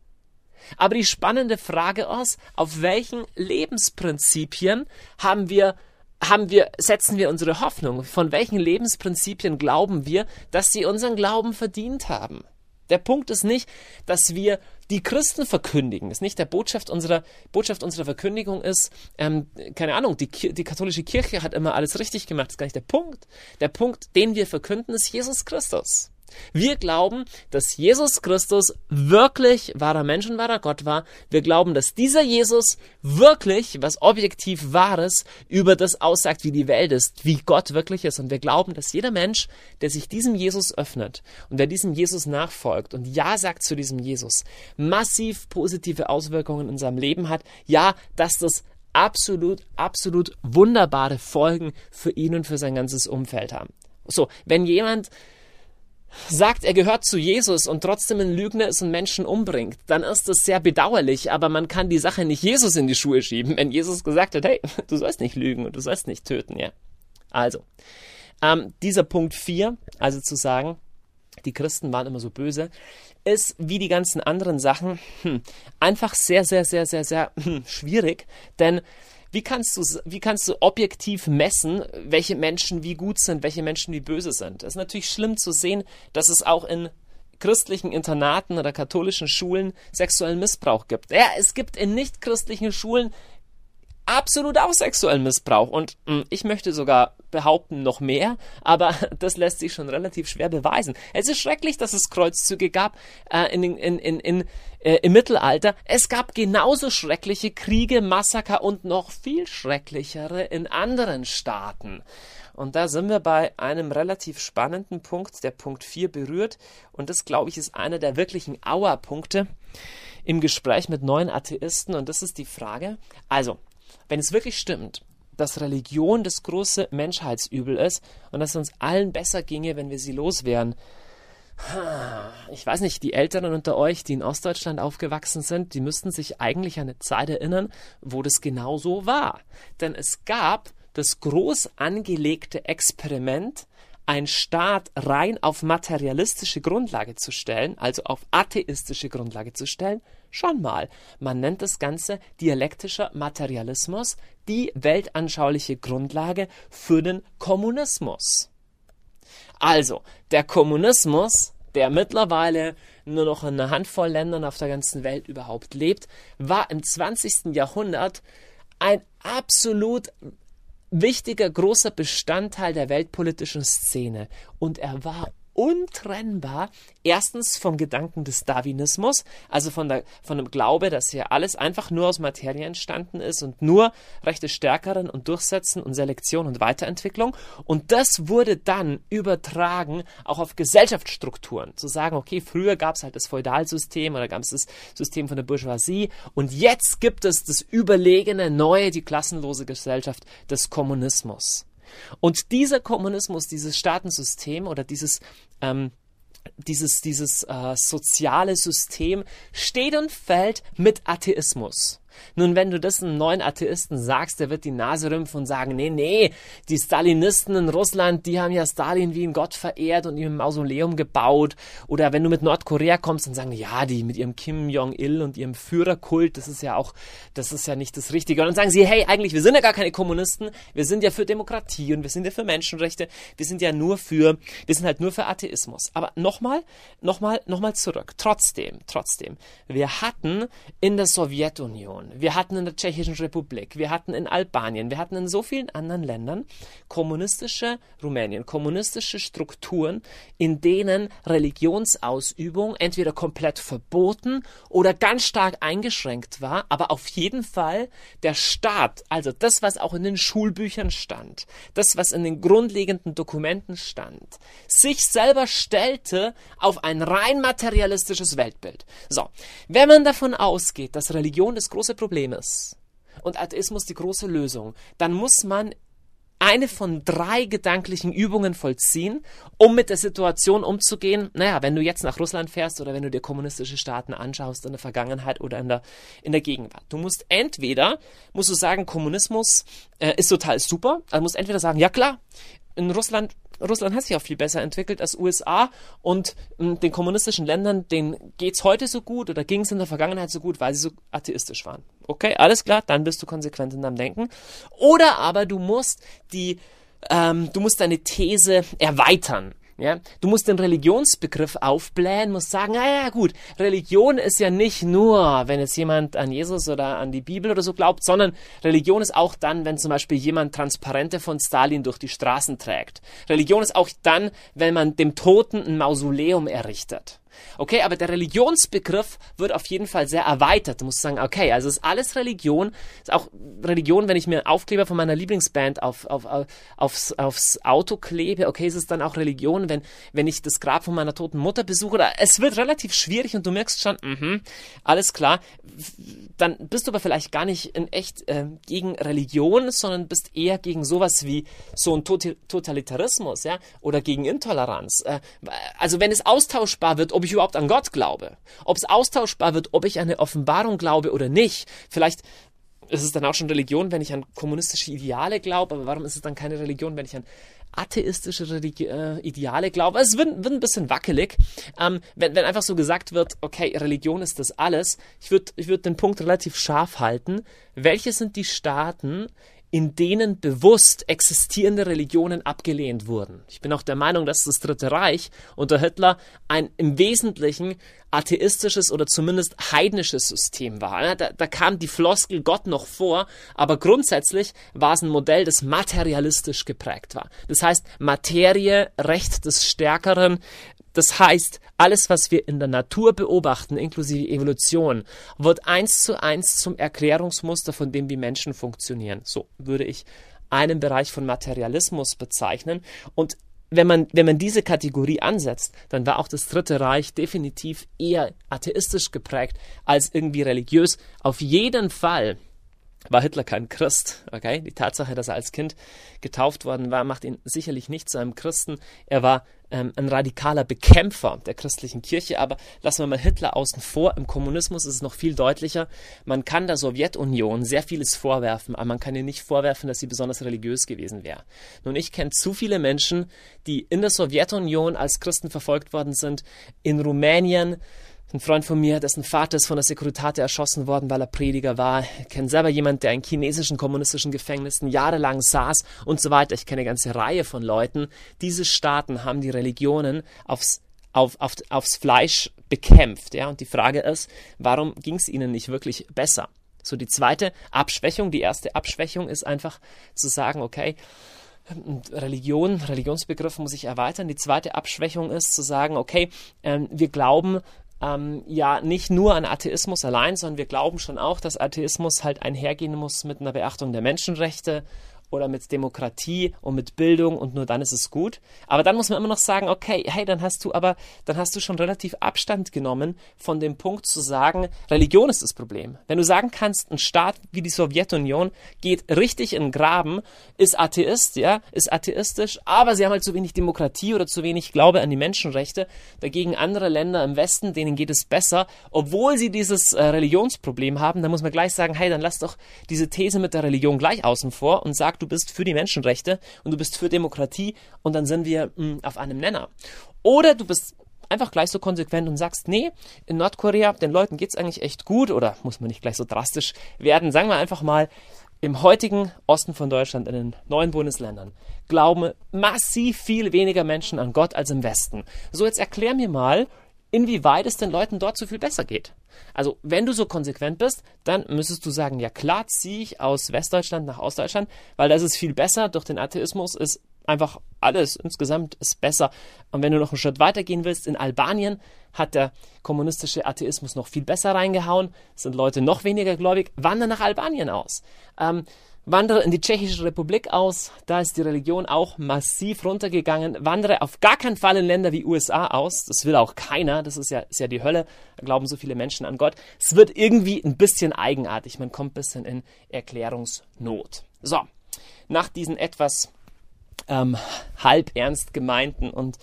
[SPEAKER 1] Aber die spannende Frage ist, auf welchen Lebensprinzipien haben wir haben wir, setzen wir unsere Hoffnung? Von welchen Lebensprinzipien glauben wir, dass sie unseren Glauben verdient haben? Der Punkt ist nicht, dass wir die Christen verkündigen. Das ist nicht der Botschaft unserer, Botschaft unserer Verkündigung ist, ähm, keine Ahnung, die, die katholische Kirche hat immer alles richtig gemacht. Das ist gar nicht der Punkt. Der Punkt, den wir verkünden, ist Jesus Christus. Wir glauben, dass Jesus Christus wirklich wahrer Mensch und wahrer Gott war. Wir glauben, dass dieser Jesus wirklich was objektiv Wahres über das aussagt, wie die Welt ist, wie Gott wirklich ist. Und wir glauben, dass jeder Mensch, der sich diesem Jesus öffnet und der diesem Jesus nachfolgt und Ja sagt zu diesem Jesus, massiv positive Auswirkungen in seinem Leben hat. Ja, dass das absolut, absolut wunderbare Folgen für ihn und für sein ganzes Umfeld haben. So, wenn jemand sagt, er gehört zu Jesus und trotzdem ein Lügner ist und Menschen umbringt, dann ist das sehr bedauerlich, aber man kann die Sache nicht Jesus in die Schuhe schieben, wenn Jesus gesagt hat, hey, du sollst nicht lügen und du sollst nicht töten, ja. Also, ähm, dieser Punkt 4, also zu sagen, die Christen waren immer so böse, ist wie die ganzen anderen Sachen hm, einfach sehr, sehr, sehr, sehr, sehr hm, schwierig, denn wie kannst du, wie kannst du objektiv messen, welche Menschen wie gut sind, welche Menschen wie böse sind? Es ist natürlich schlimm zu sehen, dass es auch in christlichen Internaten oder katholischen Schulen sexuellen Missbrauch gibt. Ja, es gibt in nicht christlichen Schulen absolut auch sexuellen Missbrauch. Und hm, ich möchte sogar behaupten, noch mehr, aber [laughs] das lässt sich schon relativ schwer beweisen. Es ist schrecklich, dass es Kreuzzüge gab äh, in, in, in, in, äh, im Mittelalter. Es gab genauso schreckliche Kriege, Massaker und noch viel schrecklichere in anderen Staaten. Und da sind wir bei einem relativ spannenden Punkt, der Punkt 4 berührt. Und das, glaube ich, ist einer der wirklichen Auerpunkte im Gespräch mit neuen Atheisten. Und das ist die Frage. Also, wenn es wirklich stimmt, dass Religion das große Menschheitsübel ist und dass es uns allen besser ginge, wenn wir sie loswerden. Ich weiß nicht, die Älteren unter euch, die in Ostdeutschland aufgewachsen sind, die müssten sich eigentlich an eine Zeit erinnern, wo das genau so war. Denn es gab das groß angelegte Experiment, ein Staat rein auf materialistische Grundlage zu stellen, also auf atheistische Grundlage zu stellen, schon mal. Man nennt das Ganze dialektischer Materialismus, die weltanschauliche Grundlage für den Kommunismus. Also, der Kommunismus, der mittlerweile nur noch in einer Handvoll Ländern auf der ganzen Welt überhaupt lebt, war im 20. Jahrhundert ein absolut wichtiger, großer Bestandteil der weltpolitischen Szene. Und er war untrennbar erstens vom Gedanken des Darwinismus, also von, der, von dem Glaube, dass hier alles einfach nur aus Materie entstanden ist und nur Rechte Stärkeren und Durchsetzen und Selektion und Weiterentwicklung. Und das wurde dann übertragen auch auf Gesellschaftsstrukturen. Zu sagen, okay, früher gab es halt das Feudalsystem oder gab es das System von der Bourgeoisie und jetzt gibt es das überlegene, neue, die klassenlose Gesellschaft des Kommunismus. Und dieser Kommunismus, dieses Staatensystem oder dieses ähm, dieses, dieses äh, soziale System steht und fällt mit Atheismus. Nun, wenn du das einem neuen Atheisten sagst, der wird die Nase rümpfen und sagen, nee, nee, die Stalinisten in Russland, die haben ja Stalin wie ein Gott verehrt und ihm ein Mausoleum gebaut. Oder wenn du mit Nordkorea kommst, dann sagen, ja, die mit ihrem Kim Jong-il und ihrem Führerkult, das ist ja auch, das ist ja nicht das Richtige. Und dann sagen sie, hey, eigentlich, wir sind ja gar keine Kommunisten, wir sind ja für Demokratie und wir sind ja für Menschenrechte, wir sind ja nur für, wir sind halt nur für Atheismus. Aber nochmal, nochmal, nochmal zurück. Trotzdem, trotzdem, wir hatten in der Sowjetunion wir hatten in der Tschechischen Republik, wir hatten in Albanien, wir hatten in so vielen anderen Ländern kommunistische Rumänien, kommunistische Strukturen, in denen Religionsausübung entweder komplett verboten oder ganz stark eingeschränkt war, aber auf jeden Fall der Staat, also das, was auch in den Schulbüchern stand, das, was in den grundlegenden Dokumenten stand, sich selber stellte auf ein rein materialistisches Weltbild. So, wenn man davon ausgeht, dass Religion das große Problem ist und Atheismus die große Lösung, dann muss man eine von drei gedanklichen Übungen vollziehen, um mit der Situation umzugehen. Naja, wenn du jetzt nach Russland fährst oder wenn du dir kommunistische Staaten anschaust in der Vergangenheit oder in der, in der Gegenwart. Du musst entweder, musst du sagen, Kommunismus äh, ist total super. Also musst entweder sagen, ja klar, in Russland Russland hat sich auch viel besser entwickelt als USA und ähm, den kommunistischen Ländern, denen geht's heute so gut oder ging es in der Vergangenheit so gut, weil sie so atheistisch waren. Okay, alles klar, dann bist du konsequent in deinem Denken. Oder aber du musst die, ähm, du musst deine These erweitern. Ja, du musst den Religionsbegriff aufblähen, musst sagen, naja, gut, Religion ist ja nicht nur, wenn jetzt jemand an Jesus oder an die Bibel oder so glaubt, sondern Religion ist auch dann, wenn zum Beispiel jemand Transparente von Stalin durch die Straßen trägt. Religion ist auch dann, wenn man dem Toten ein Mausoleum errichtet. Okay, aber der Religionsbegriff wird auf jeden Fall sehr erweitert. Du musst sagen, okay, also ist alles Religion. Ist auch Religion, wenn ich mir Aufkleber von meiner Lieblingsband auf, auf, aufs, aufs Auto klebe. Okay, ist es dann auch Religion, wenn, wenn ich das Grab von meiner toten Mutter besuche? Es wird relativ schwierig und du merkst schon, mh, alles klar. Dann bist du aber vielleicht gar nicht in echt äh, gegen Religion, sondern bist eher gegen sowas wie so ein Totalitarismus, ja, oder gegen Intoleranz. Äh, also wenn es austauschbar wird, ob ich überhaupt an Gott glaube, ob es austauschbar wird, ob ich an eine Offenbarung glaube oder nicht. Vielleicht ist es dann auch schon Religion, wenn ich an kommunistische Ideale glaube, aber warum ist es dann keine Religion, wenn ich an atheistische Religi äh, Ideale glaube? Es wird, wird, ein bisschen wackelig, ähm, wenn, wenn einfach so gesagt wird, okay, Religion ist das alles. Ich würde ich würd den Punkt relativ scharf halten. Welche sind die Staaten, in denen bewusst existierende Religionen abgelehnt wurden. Ich bin auch der Meinung, dass das Dritte Reich unter Hitler ein im Wesentlichen atheistisches oder zumindest heidnisches System war. Da, da kam die Floskel Gott noch vor, aber grundsätzlich war es ein Modell, das materialistisch geprägt war. Das heißt, Materie, Recht des Stärkeren, das heißt, alles, was wir in der Natur beobachten, inklusive Evolution, wird eins zu eins zum Erklärungsmuster von dem, wie Menschen funktionieren. So würde ich einen Bereich von Materialismus bezeichnen. Und wenn man, wenn man diese Kategorie ansetzt, dann war auch das Dritte Reich definitiv eher atheistisch geprägt als irgendwie religiös. Auf jeden Fall war Hitler kein Christ. Okay? Die Tatsache, dass er als Kind getauft worden war, macht ihn sicherlich nicht zu einem Christen. Er war ähm, ein radikaler Bekämpfer der christlichen Kirche, aber lassen wir mal Hitler außen vor. Im Kommunismus ist es noch viel deutlicher. Man kann der Sowjetunion sehr vieles vorwerfen, aber man kann ihr nicht vorwerfen, dass sie besonders religiös gewesen wäre. Nun, ich kenne zu viele Menschen, die in der Sowjetunion als Christen verfolgt worden sind, in Rumänien, ein Freund von mir, dessen Vater ist von der Securitate erschossen worden, weil er Prediger war. Ich kenne selber jemanden, der in chinesischen kommunistischen Gefängnissen jahrelang saß und so weiter. Ich kenne eine ganze Reihe von Leuten. Diese Staaten haben die Religionen aufs, auf, auf, aufs Fleisch bekämpft. Ja? Und die Frage ist, warum ging es ihnen nicht wirklich besser? So die zweite Abschwächung, die erste Abschwächung ist einfach zu sagen, okay, Religion, Religionsbegriff muss ich erweitern. Die zweite Abschwächung ist zu sagen, okay, ähm, wir glauben, ähm, ja nicht nur an Atheismus allein, sondern wir glauben schon auch, dass Atheismus halt einhergehen muss mit einer Beachtung der Menschenrechte oder mit Demokratie und mit Bildung und nur dann ist es gut. Aber dann muss man immer noch sagen, okay, hey, dann hast du aber, dann hast du schon relativ Abstand genommen von dem Punkt zu sagen, Religion ist das Problem. Wenn du sagen kannst, ein Staat wie die Sowjetunion geht richtig in den Graben, ist Atheist, ja, ist atheistisch, aber sie haben halt zu wenig Demokratie oder zu wenig Glaube an die Menschenrechte. Dagegen andere Länder im Westen, denen geht es besser, obwohl sie dieses äh, Religionsproblem haben, dann muss man gleich sagen, hey, dann lass doch diese These mit der Religion gleich außen vor und sag, du bist für die Menschenrechte und du bist für Demokratie und dann sind wir mh, hm, auf einem Nenner. Oder du bist einfach gleich so konsequent und sagst, nee, in Nordkorea, den Leuten geht es eigentlich echt gut oder muss man nicht gleich so drastisch werden, sagen wir einfach mal, im heutigen Osten von Deutschland, in den neuen Bundesländern, glauben massiv viel weniger Menschen an Gott als im Westen. So, jetzt erklär mir mal, inwieweit es den Leuten dort so viel besser geht. Also, wenn du so konsequent bist, dann müsstest du sagen, ja klar, ziehe ich aus Westdeutschland nach Ostdeutschland, weil das ist viel besser. Durch den Atheismus ist einfach alles insgesamt ist besser. Und wenn du noch einen Schritt weiter gehen willst, in Albanien hat der kommunistische Atheismus noch viel besser reingehauen, sind Leute noch weniger gläubig, wandern nach Albanien aus. Ähm, Wandere in die Tschechische Republik aus, da ist die Religion auch massiv runtergegangen. Wandere auf gar keinen Fall in Länder wie USA aus, das will auch keiner, das ist ja, ist ja die Hölle, da glauben so viele Menschen an Gott. Es wird irgendwie ein bisschen eigenartig, man kommt ein bisschen in Erklärungsnot. So, nach diesen etwas ähm, halb ernst gemeinten und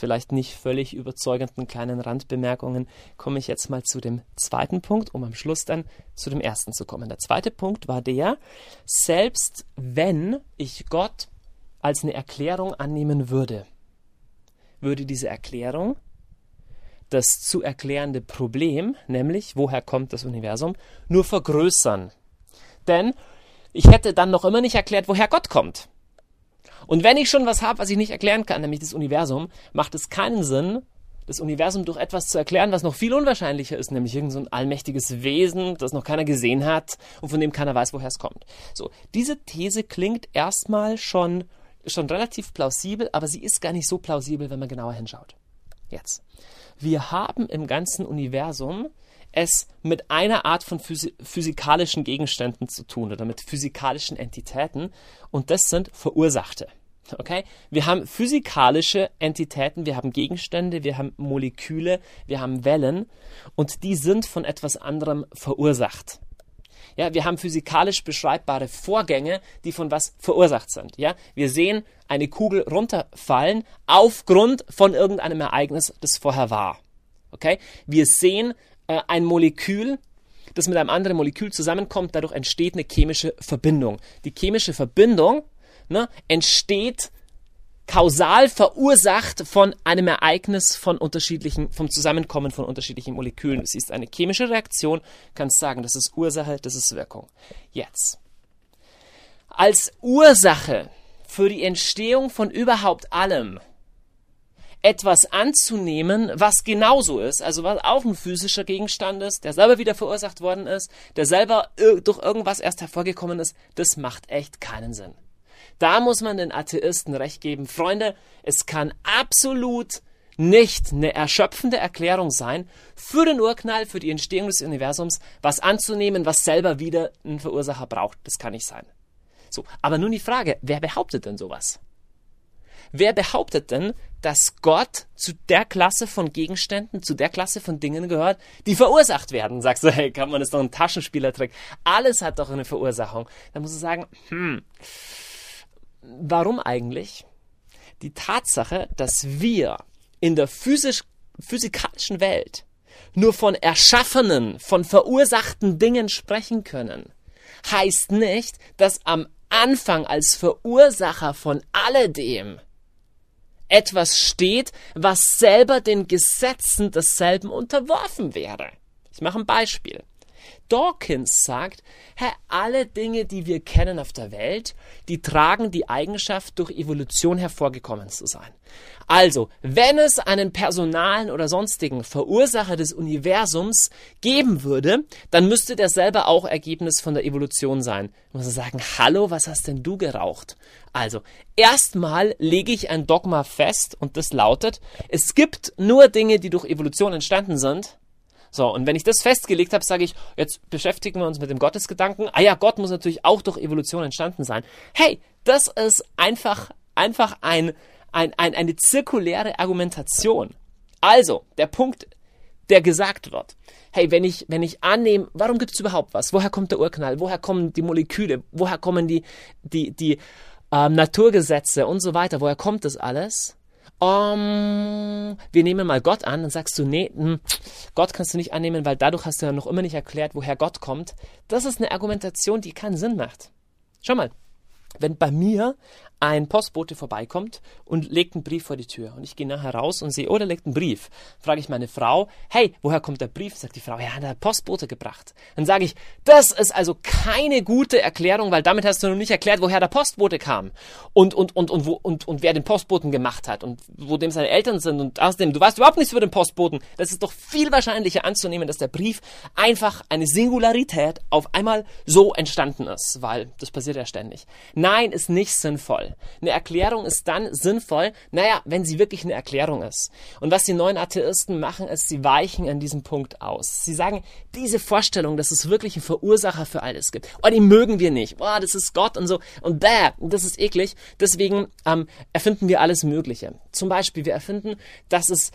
[SPEAKER 1] vielleicht nicht völlig überzeugenden kleinen Randbemerkungen komme ich jetzt mal zu dem zweiten Punkt, um am Schluss dann zu dem ersten zu kommen. Der zweite Punkt war der, selbst wenn ich Gott als eine Erklärung annehmen würde, würde diese Erklärung das zu erklärende Problem, nämlich woher kommt das Universum, nur vergrößern. Denn ich hätte dann noch immer nicht erklärt, woher Gott kommt. Und wenn ich schon was habe, was ich nicht erklären kann, nämlich das Universum, macht es keinen Sinn, das Universum durch etwas zu erklären, was noch viel unwahrscheinlicher ist, nämlich irgendein so allmächtiges Wesen, das noch keiner gesehen hat und von dem keiner weiß, woher es kommt. So, diese These klingt erstmal schon, schon relativ plausibel, aber sie ist gar nicht so plausibel, wenn man genauer hinschaut. Jetzt. Wir haben im ganzen Universum es mit einer Art von physikalischen Gegenständen zu tun oder mit physikalischen Entitäten und das sind Verursachte. Okay? Wir haben physikalische Entitäten, wir haben Gegenstände, wir haben Moleküle, wir haben Wellen und die sind von etwas anderem verursacht. Ja, wir haben physikalisch beschreibbare Vorgänge, die von was verursacht sind. Ja, wir sehen eine Kugel runterfallen aufgrund von irgendeinem Ereignis, das vorher war. Okay? Wir sehen äh, ein Molekül, das mit einem anderen Molekül zusammenkommt, dadurch entsteht eine chemische Verbindung. Die chemische Verbindung ne, entsteht kausal verursacht von einem Ereignis von unterschiedlichen, vom Zusammenkommen von unterschiedlichen Molekülen. Es ist eine chemische Reaktion, kannst sagen, das ist Ursache, das ist Wirkung. Jetzt. Als Ursache für die Entstehung von überhaupt allem etwas anzunehmen, was genauso ist, also was auch ein physischer Gegenstand ist, der selber wieder verursacht worden ist, der selber durch irgendwas erst hervorgekommen ist, das macht echt keinen Sinn. Da muss man den Atheisten recht geben. Freunde, es kann absolut nicht eine erschöpfende Erklärung sein für den Urknall, für die Entstehung des Universums, was anzunehmen, was selber wieder einen Verursacher braucht. Das kann nicht sein. So, aber nun die Frage, wer behauptet denn sowas? Wer behauptet denn, dass Gott zu der Klasse von Gegenständen, zu der Klasse von Dingen gehört, die verursacht werden? Sagst du, hey, kann man das doch ein Taschenspielertrick? Alles hat doch eine Verursachung. Da muss du sagen, hm, warum eigentlich? Die Tatsache, dass wir in der physisch, physikalischen Welt nur von erschaffenen, von verursachten Dingen sprechen können, heißt nicht, dass am Anfang als Verursacher von alledem etwas steht, was selber den Gesetzen desselben unterworfen wäre. Ich mache ein Beispiel. Dawkins sagt, Herr, alle Dinge, die wir kennen auf der Welt, die tragen die Eigenschaft, durch Evolution hervorgekommen zu sein. Also, wenn es einen personalen oder sonstigen Verursacher des Universums geben würde, dann müsste der selber auch Ergebnis von der Evolution sein. Ich muss sagen, hallo, was hast denn du geraucht? Also, erstmal lege ich ein Dogma fest und das lautet, es gibt nur Dinge, die durch Evolution entstanden sind so, und wenn ich das festgelegt habe, sage ich, jetzt beschäftigen wir uns mit dem Gottesgedanken. Ah ja, Gott muss natürlich auch durch Evolution entstanden sein. Hey, das ist einfach, einfach ein, ein, ein, eine zirkuläre Argumentation. Also, der Punkt, der gesagt wird. Hey, wenn ich, wenn ich annehme, warum gibt es überhaupt was? Woher kommt der Urknall? Woher kommen die Moleküle? Woher kommen die, die, die ähm, Naturgesetze und so weiter? Woher kommt das alles? Um, wir nehmen mal Gott an, dann sagst du, nee, hm, Gott kannst du nicht annehmen, weil dadurch hast du ja noch immer nicht erklärt, woher Gott kommt. Das ist eine Argumentation, die keinen Sinn macht. Schau mal, wenn bei mir ein Postbote vorbeikommt und legt einen Brief vor die Tür. Und ich gehe nachher raus und sehe, oh, da liegt ein Brief. Frage ich meine Frau, hey, woher kommt der Brief? Sagt die Frau, ja, der Postbote gebracht. Dann sage ich, das ist also keine gute Erklärung, weil damit hast du noch nicht erklärt, woher der Postbote kam. Und, und, und, und, wo, und, und wer den Postboten gemacht hat und wo dem seine Eltern sind. Und außerdem, du weißt überhaupt nichts über den Postboten. Das ist doch viel wahrscheinlicher anzunehmen, dass der Brief einfach eine Singularität auf einmal so entstanden ist, weil das passiert ja ständig. Nein, ist nicht Eine Erklärung ist dann sinnvoll, naja, wenn sie wirklich eine Erklärung ist. Und was die neuen Atheisten machen, ist, sie weichen an diesem Punkt aus. Sie sagen, diese Vorstellung, dass es wirklich einen Verursacher für alles gibt, oh, die mögen wir nicht, oh, das ist Gott und so, und bäh, das ist eklig. Deswegen ähm, erfinden wir alles Mögliche. Zum Beispiel, wir erfinden, dass es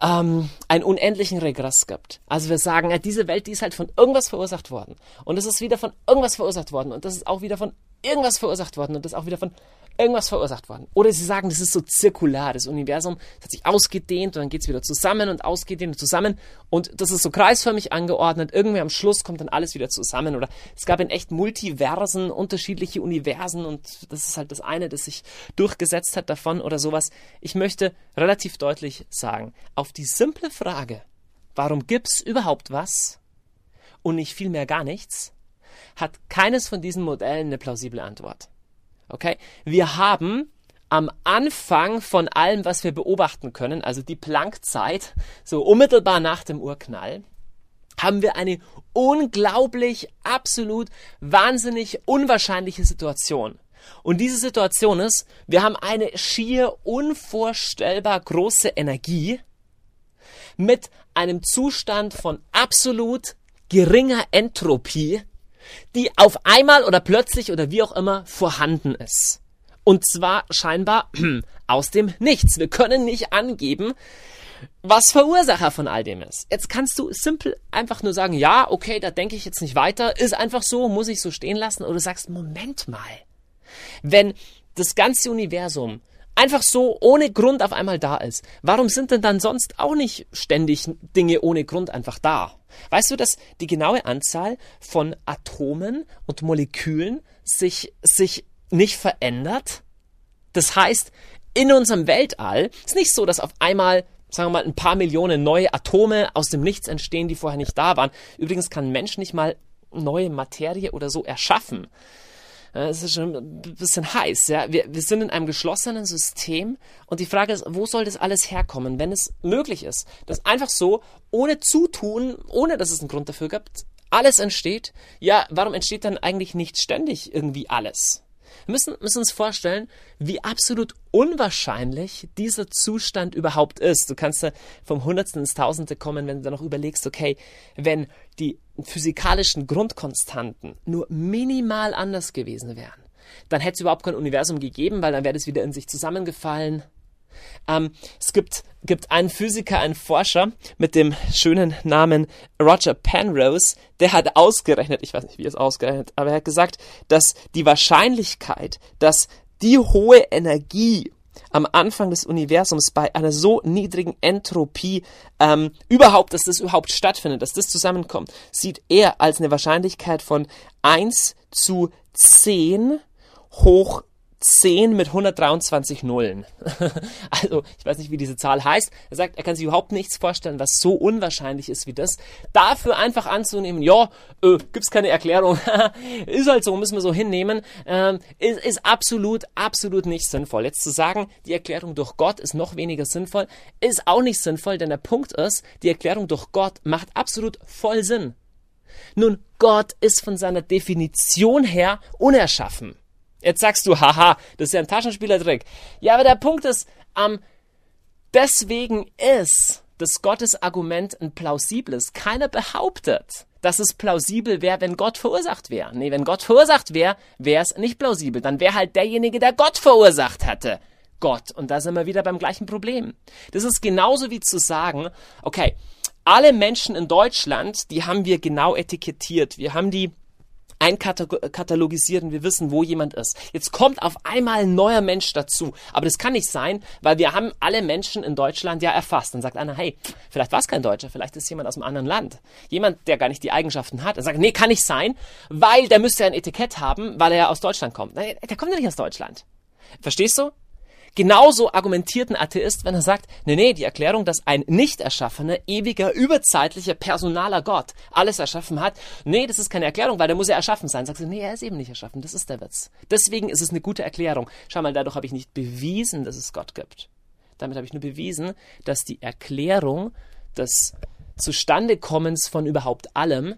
[SPEAKER 1] ähm, einen unendlichen Regress gibt. Also wir sagen, ja, diese Welt, die ist halt von irgendwas verursacht worden. Und es ist wieder von irgendwas verursacht worden. Und das ist auch wieder von irgendwas verursacht worden. Und das ist auch wieder von irgendwas verursacht worden. Oder sie sagen, das ist so zirkular, das Universum hat sich ausgedehnt und dann geht es wieder zusammen und ausgedehnt und zusammen und das ist so kreisförmig angeordnet. Irgendwie am Schluss kommt dann alles wieder zusammen. Oder es gab in echt Multiversen, unterschiedliche Universen und das ist halt das eine, das sich durchgesetzt hat davon oder sowas. Ich möchte relativ deutlich sagen, auf die simple Frage, warum gibt's überhaupt was und nicht vielmehr gar nichts, hat keines von diesen Modellen eine plausible Antwort. Okay? Wir haben am Anfang von allem, was wir beobachten können, also die Planckzeit, so unmittelbar nach dem Urknall, haben wir eine unglaublich, absolut, wahnsinnig unwahrscheinliche Situation. Und diese Situation ist, wir haben eine schier unvorstellbar große Energie mit einem Zustand von absolut geringer Entropie, die auf einmal oder plötzlich oder wie auch immer vorhanden ist. Und zwar scheinbar [clears throat] aus dem Nichts. Wir können nicht angeben, was Verursacher von all dem ist. Jetzt kannst du simpel einfach nur sagen, ja, okay, da denke ich jetzt nicht weiter, ist einfach so, muss ich so stehen lassen. Oder du sagst, Moment mal, wenn das ganze Universum einfach so ohne Grund auf einmal da ist, warum sind denn dann sonst auch nicht ständig Dinge ohne Grund einfach da? Weißt du, dass die genaue Anzahl von Atomen und Molekülen sich, sich nicht verändert? Das heißt, in unserem Weltall ist nicht so, dass auf einmal sagen wir mal, ein paar Millionen neue Atome aus dem Nichts entstehen, die vorher nicht da waren. Übrigens kann Mensch nicht mal neue Materie oder so erschaffen. Es ist schon ein bisschen heiß. Ja? Wir, wir sind in einem geschlossenen System und die Frage ist, wo soll das alles herkommen, wenn es möglich ist, dass einfach so, ohne Zutun, ohne dass es einen Grund dafür gibt, alles entsteht? Ja, warum entsteht dann eigentlich nicht ständig irgendwie alles? Wir müssen, müssen uns vorstellen, wie absolut unwahrscheinlich dieser Zustand überhaupt ist. Du kannst da vom Hundertsten ins Tausende kommen, wenn du dann noch überlegst, okay, wenn die physikalischen Grundkonstanten nur minimal anders gewesen wären, dann hätte es überhaupt kein Universum gegeben, weil dann wäre es wieder in sich zusammengefallen ähm, es gibt, gibt einen Physiker, einen Forscher mit dem schönen Namen Roger Penrose, der hat ausgerechnet, ich weiß nicht, wie er es ausgerechnet, aber er hat gesagt, dass die Wahrscheinlichkeit, dass die hohe Energie am Anfang des Universums bei einer so niedrigen Entropie ähm, überhaupt, dass das überhaupt stattfindet, dass das zusammenkommt, sieht er als eine Wahrscheinlichkeit von 1 zu 10 hoch 10 mit 123 Nullen. [laughs] also, ich weiß nicht, wie diese Zahl heißt. Er sagt, er kann sich überhaupt nichts vorstellen, was so unwahrscheinlich ist wie das. Dafür einfach anzunehmen, ja, äh, gibt's keine Erklärung. [laughs] ist halt so, müssen wir so hinnehmen. Ähm, ist, ist absolut, absolut nicht sinnvoll. Jetzt zu sagen, die Erklärung durch Gott ist noch weniger sinnvoll, ist auch nicht sinnvoll, denn der Punkt ist, die Erklärung durch Gott macht absolut voll Sinn. Nun, Gott ist von seiner Definition her unerschaffen. Jetzt sagst du, haha, das ist ja ein Taschenspielertrick. Ja, aber der Punkt ist, ähm, deswegen ist das Gottes Argument ein plausibles. Keiner behauptet, dass es plausibel wäre, wenn Gott verursacht wäre. Nee, wenn Gott verursacht wäre, wäre es nicht plausibel. Dann wäre halt derjenige, der Gott verursacht hätte. Gott. Und da sind wir wieder beim gleichen Problem. Das ist genauso wie zu sagen, okay, alle Menschen in Deutschland, die haben wir genau etikettiert. Wir haben die einkatalogisieren, wir wissen, wo jemand ist. Jetzt kommt auf einmal ein neuer Mensch dazu. Aber das kann nicht sein, weil wir haben alle Menschen in Deutschland ja erfasst. Dann sagt einer, hey, vielleicht war es kein Deutscher, vielleicht ist jemand aus einem anderen Land. Jemand, der gar nicht die Eigenschaften hat. Er sagt, nee, kann nicht sein, weil der müsste ein Etikett haben, weil er ja aus Deutschland kommt. Der kommt ja nicht aus Deutschland. Verstehst du? Genauso argumentiert ein Atheist, wenn er sagt, nee, nee, die Erklärung, dass ein nicht erschaffener, ewiger, überzeitlicher, personaler Gott alles erschaffen hat, nee, das ist keine Erklärung, weil der muss ja erschaffen sein. Sagst du, nee, er ist eben nicht erschaffen, das ist der Witz. Deswegen ist es eine gute Erklärung. Schau mal, dadurch habe ich nicht bewiesen, dass es Gott gibt. Damit habe ich nur bewiesen, dass die Erklärung des Zustandekommens von überhaupt allem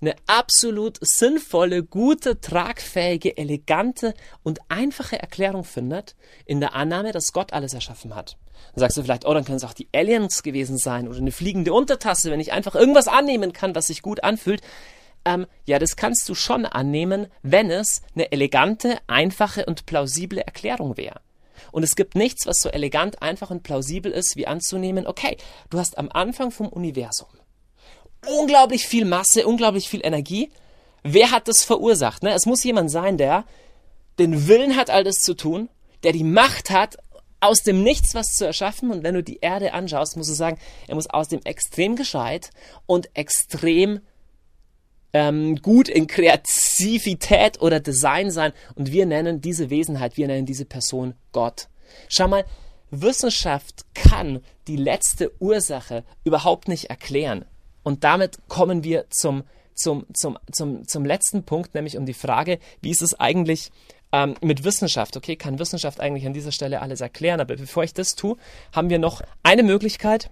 [SPEAKER 1] eine absolut sinnvolle, gute, tragfähige, elegante und einfache Erklärung findet, in der Annahme, dass Gott alles erschaffen hat. Dann sagst du vielleicht, oh, dann können es auch die Aliens gewesen sein oder eine fliegende Untertasse, wenn ich einfach irgendwas annehmen kann, was sich gut anfühlt. Ähm, ja, das kannst du schon annehmen, wenn es eine elegante, einfache und plausible Erklärung wäre. Und es gibt nichts, was so elegant, einfach und plausibel ist, wie anzunehmen, okay, du hast am Anfang vom Universum unglaublich viel Masse, unglaublich viel Energie. Wer hat das verursacht? Ne? Es muss jemand sein, der den Willen hat, all das zu tun, der die Macht hat, aus dem Nichts was zu erschaffen. Und wenn du die Erde anschaust, musst du sagen, er muss aus dem extrem gescheit und extrem ähm, gut in Kreativität oder Design sein. Und wir nennen diese Wesenheit, wir nennen diese Person Gott. Schau mal, Wissenschaft kann die letzte Ursache überhaupt nicht erklären. Und damit kommen wir zum zum, zum, zum, zum letzten Punkt, nämlich um die Frage, wie ist es eigentlich ähm, mit Wissenschaft? Okay, kann Wissenschaft eigentlich an dieser Stelle alles erklären? Aber bevor ich das tue, haben wir noch eine Möglichkeit,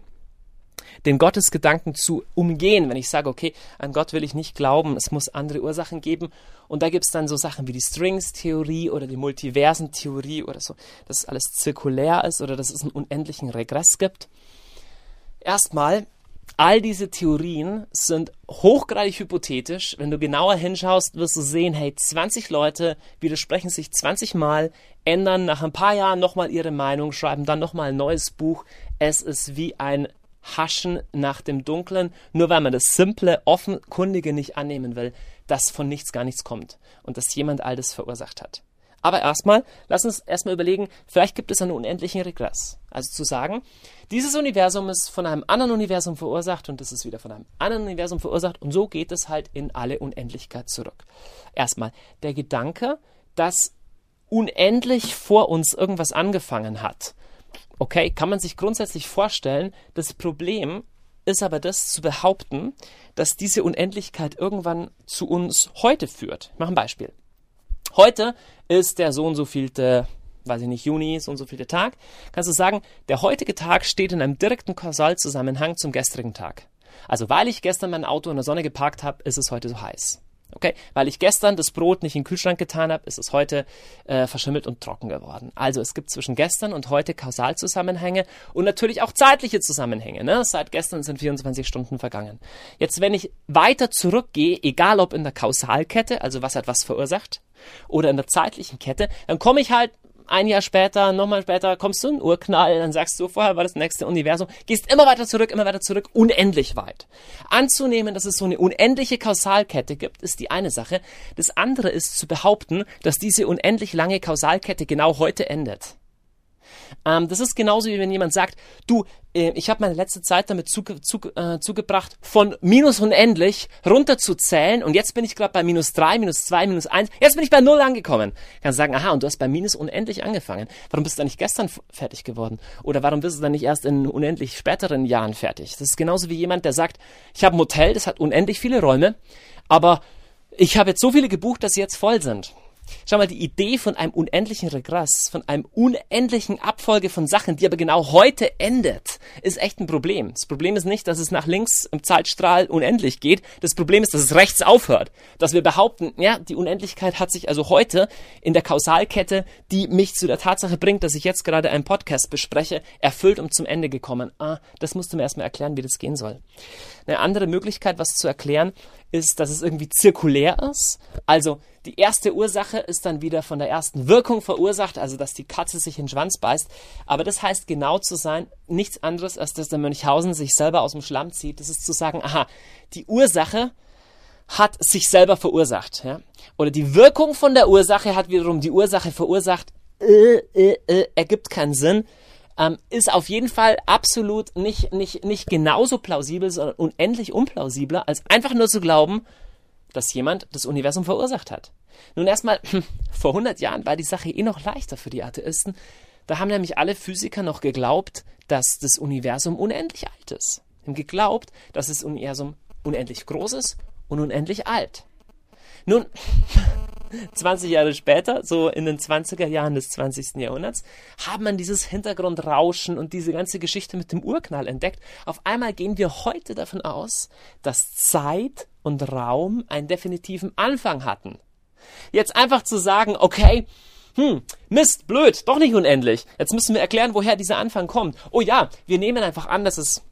[SPEAKER 1] den Gottesgedanken zu umgehen, wenn ich sage, okay, an Gott will ich nicht glauben, es muss andere Ursachen geben. Und da gibt es dann so Sachen wie die Strings-Theorie oder die Multiversen-Theorie oder so, dass alles zirkulär ist oder dass es einen unendlichen Regress gibt. Erstmal, all diese Theorien sind hochgradig hypothetisch. Wenn du genauer hinschaust, wirst du sehen, hey, 20 Leute widersprechen sich 20 Mal, ändern nach ein paar Jahren nochmal ihre Meinung, schreiben dann nochmal ein neues Buch. Es ist wie ein Haschen nach dem Dunklen, nur weil man das simple, offenkundige nicht annehmen will, dass von nichts gar nichts kommt und dass jemand all das verursacht hat. Aber erstmal, lass uns erstmal überlegen, vielleicht gibt es einen unendlichen Regress. Also zu sagen, dieses Universum ist von einem anderen Universum verursacht und das ist wieder von einem anderen Universum verursacht und so geht es halt in alle Unendlichkeit zurück. Erstmal, der Gedanke, dass unendlich vor uns irgendwas angefangen hat Okay, kann man sich grundsätzlich vorstellen. Das Problem ist aber das zu behaupten, dass diese Unendlichkeit irgendwann zu uns heute führt. Ich mache ein Beispiel. Heute ist der so und so vielte, weiß ich nicht, Juni, so und so vielte Tag. Kannst du sagen, der heutige Tag steht in einem direkten Kausalzusammenhang zum gestrigen Tag. Also weil ich gestern mein Auto in der Sonne geparkt habe, ist es heute so heiß. Okay, weil ich gestern das Brot nicht in den Kühlschrank getan habe, ist es heute äh, verschimmelt und trocken geworden. Also es gibt zwischen gestern und heute Kausalzusammenhänge und natürlich auch zeitliche Zusammenhänge. Ne? Seit gestern sind 24 Stunden vergangen. Jetzt, wenn ich weiter zurückgehe, egal ob in der Kausalkette, also was hat was verursacht, oder in der zeitlichen Kette, dann komme ich halt ein Jahr später, nochmal später, kommst du in Urknall, dann sagst du, vorher war das nächste Universum, gehst immer weiter zurück, immer weiter zurück, unendlich weit. Anzunehmen, dass es so eine unendliche Kausalkette gibt, ist die eine Sache. Das andere ist zu behaupten, dass diese unendlich lange Kausalkette genau heute endet. Ähm, das ist genauso wie wenn jemand sagt, du, äh, ich habe meine letzte Zeit damit zuge zuge äh, zugebracht, von minus unendlich runterzuzählen und jetzt bin ich gerade bei minus drei, minus zwei, minus eins. jetzt bin ich bei null angekommen. Kannst sagen, aha, und du hast bei minus unendlich angefangen. Warum bist du dann nicht gestern fertig geworden? Oder warum bist du dann nicht erst in unendlich späteren Jahren fertig? Das ist genauso wie jemand, der sagt, ich habe ein Hotel, das hat unendlich viele Räume, aber ich habe jetzt so viele gebucht, dass sie jetzt voll sind. Schau mal, die Idee von einem unendlichen Regress, von einem unendlichen Abfolge von Sachen, die aber genau heute endet, ist echt ein Problem. Das Problem ist nicht, dass es nach links im Zeitstrahl unendlich geht. Das Problem ist, dass es rechts aufhört. Dass wir behaupten, ja, die Unendlichkeit hat sich also heute in der Kausalkette, die mich zu der Tatsache bringt, dass ich jetzt gerade einen Podcast bespreche, erfüllt und zum Ende gekommen. Ah, das musst du mir erstmal erklären, wie das gehen soll. Eine andere Möglichkeit, was zu erklären, ist, dass es irgendwie zirkulär ist. Also die erste Ursache ist dann wieder von der ersten Wirkung verursacht, also dass die Katze sich in den Schwanz beißt. Aber das heißt genau zu sein, nichts anderes, als dass der Mönchhausen sich selber aus dem Schlamm zieht. Das ist zu sagen, aha, die Ursache hat sich selber verursacht. Ja? Oder die Wirkung von der Ursache hat wiederum die Ursache verursacht. Äh, äh, äh, ergibt keinen Sinn ähm, ist auf jeden Fall absolut nicht, nicht, nicht genauso plausibel, sondern unendlich unplausibler, als einfach nur zu glauben, dass jemand das Universum verursacht hat. Nun erstmal, vor 100 Jahren war die Sache eh noch leichter für die Atheisten. Da haben nämlich alle Physiker noch geglaubt, dass das Universum unendlich alt ist. Haben geglaubt, dass das Universum unendlich groß ist und unendlich alt. Nun, [laughs] 20 Jahre später, so in den 20er Jahren des 20. Jahrhunderts, haben man dieses Hintergrundrauschen und diese ganze Geschichte mit dem Urknall entdeckt. Auf einmal gehen wir heute davon aus, dass Zeit und Raum einen definitiven Anfang hatten. Jetzt einfach zu sagen, okay, hm, Mist, blöd, doch nicht unendlich. Jetzt müssen wir erklären, woher dieser Anfang kommt. Oh ja, wir nehmen einfach an, dass es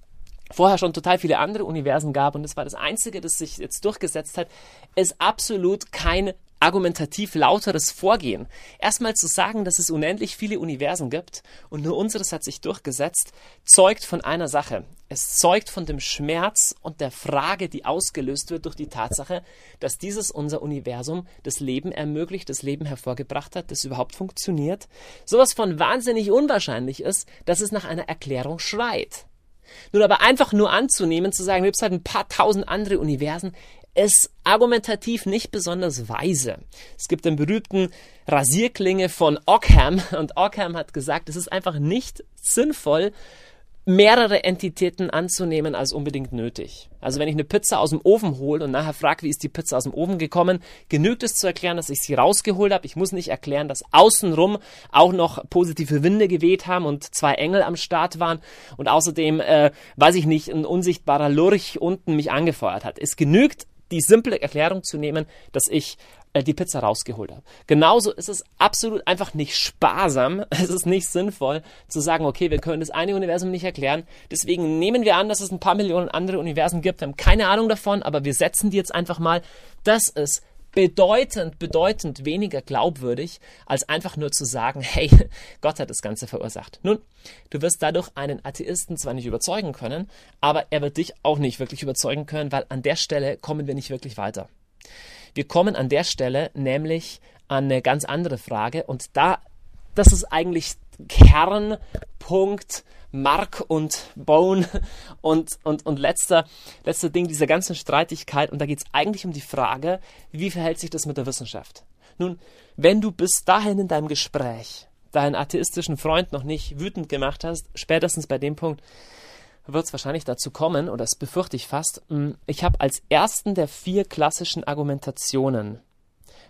[SPEAKER 1] vorher schon total viele andere Universen gab und das war das einzige, das sich jetzt durchgesetzt hat, ist absolut kein argumentativ lauteres Vorgehen. Erstmal zu sagen, dass es unendlich viele Universen gibt und nur unseres hat sich durchgesetzt, zeugt von einer Sache. Es zeugt von dem Schmerz und der Frage, die ausgelöst wird durch die Tatsache, dass dieses unser Universum das Leben ermöglicht, das Leben hervorgebracht hat, das überhaupt funktioniert. Sowas von wahnsinnig unwahrscheinlich ist, dass es nach einer Erklärung schreit. Nun aber einfach nur anzunehmen, zu sagen, gibt es halt ein paar tausend andere Universen, ist argumentativ nicht besonders weise. Es gibt den berühmten Rasierklinge von Ockham [laughs] und Ockham hat gesagt, es ist einfach nicht sinnvoll, mehrere Entitäten anzunehmen als unbedingt nötig. Also wenn ich eine Pizza aus dem Ofen hole und nachher frage, wie ist die Pizza aus dem Ofen gekommen, genügt es zu erklären, dass ich sie rausgeholt habe. Ich muss nicht erklären, dass außenrum auch noch positive Winde geweht haben und zwei Engel am Start waren und außerdem, äh, weiß ich nicht, ein unsichtbarer Lurch unten mich angefeuert hat. Es genügt, die simple Erklärung zu nehmen, dass ich äh, die Pizza rausgeholt habe. Genauso ist es absolut einfach nicht sparsam, [laughs] es ist nicht sinnvoll zu sagen, okay, wir können das eine Universum nicht erklären, deswegen nehmen wir an, dass es ein paar Millionen andere Universen gibt, wir haben keine Ahnung davon, aber wir setzen die jetzt einfach mal, das ist bedeutend, bedeutend weniger glaubwürdig, als einfach nur zu sagen, hey, [laughs] Gott hat das Ganze verursacht. Nun, du wirst dadurch einen Atheisten zwar nicht überzeugen können, aber er wird dich auch nicht wirklich überzeugen können, weil an der Stelle kommen wir nicht wirklich weiter. Wir kommen an der Stelle nämlich an eine ganz andere Frage und da, das ist eigentlich Kernpunkt Mark und Bone und, und, und letzter, letzter Ding dieser ganzen Streitigkeit. Und da geht es eigentlich um die Frage, wie verhält sich das mit der Wissenschaft? Nun, wenn du bis dahin in deinem Gespräch deinen atheistischen Freund noch nicht wütend gemacht hast, spätestens bei dem Punkt, wird es wahrscheinlich dazu kommen, oder das befürchte ich fast, hm, ich habe als ersten der vier klassischen Argumentationen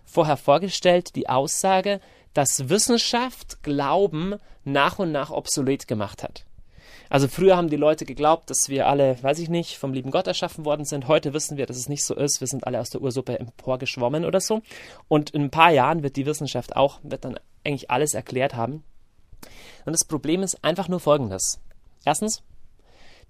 [SPEAKER 1] vorher vorgestellt die Aussage, dass Wissenschaft Glauben nach und nach obsolet gemacht hat. Also früher haben die Leute geglaubt, dass wir alle, weiß ich nicht, vom lieben Gott erschaffen worden sind. Heute wissen wir, dass es nicht so ist. Wir sind alle aus der Ursuppe emporgeschwommen oder so. Und in ein paar Jahren wird die Wissenschaft auch, wird dann eigentlich alles erklärt haben. Und das Problem ist einfach nur folgendes. Erstens,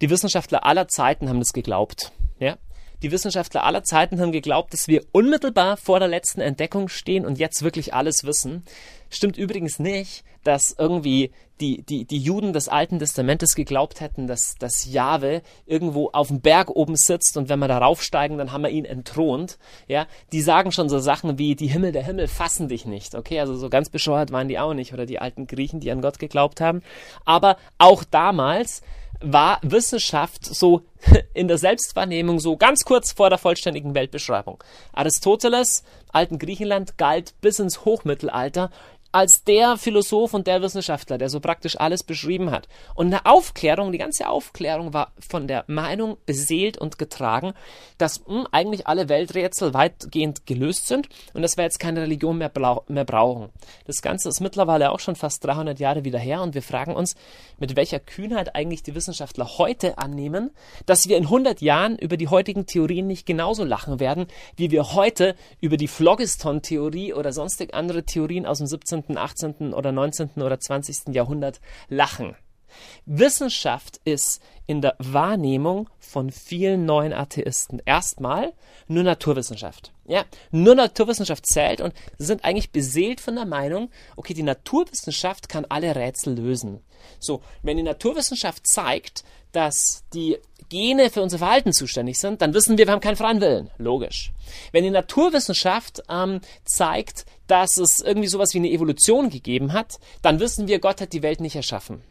[SPEAKER 1] die Wissenschaftler aller Zeiten haben das geglaubt. Ja? Die Wissenschaftler aller Zeiten haben geglaubt, dass wir unmittelbar vor der letzten Entdeckung stehen und jetzt wirklich alles wissen. Stimmt übrigens nicht, dass irgendwie die, die, die Juden des Alten Testamentes geglaubt hätten, dass, dass Jahwe irgendwo auf dem Berg oben sitzt und wenn wir darauf steigen, dann haben wir ihn entthront. Ja, die sagen schon so Sachen wie, die Himmel der Himmel fassen dich nicht. Okay, also so ganz bescheuert waren die auch nicht oder die alten Griechen, die an Gott geglaubt haben. Aber auch damals war Wissenschaft so [laughs] in der Selbstwahrnehmung so ganz kurz vor der vollständigen Weltbeschreibung. Aristoteles, alten Griechenland, galt bis ins Hochmittelalter als der Philosoph und der Wissenschaftler, der so praktisch alles beschrieben hat. Und eine Aufklärung, die ganze Aufklärung war von der Meinung beseelt und getragen, dass mh, hm, eigentlich alle Welträtsel weitgehend gelöst sind und dass wir jetzt keine Religion mehr, mehr brauchen. Das Ganze ist mittlerweile auch schon fast 300 Jahre wieder her und wir fragen uns, mit welcher Kühnheit eigentlich die Wissenschaftler heute annehmen, dass wir in 100 Jahren über die heutigen Theorien nicht genauso lachen werden, wie wir heute über die Phlogiston-Theorie oder sonstig andere Theorien aus dem 17. 18. oder 19. oder 20. Jahrhundert lachen. Wissenschaft ist in der Wahrnehmung von vielen neuen Atheisten erstmal nur Naturwissenschaft. Ja, nur Naturwissenschaft zählt und sie sind eigentlich beseelt von der Meinung, okay, die Naturwissenschaft kann alle Rätsel lösen. So, wenn die Naturwissenschaft zeigt, dass die Gene für unser Verhalten zuständig sind, dann wissen wir, wir haben keinen freien Willen. Logisch. Wenn die Naturwissenschaft ähm, zeigt, dass es irgendwie sowas wie eine Evolution gegeben hat, dann wissen wir, Gott hat die Welt nicht erschaffen.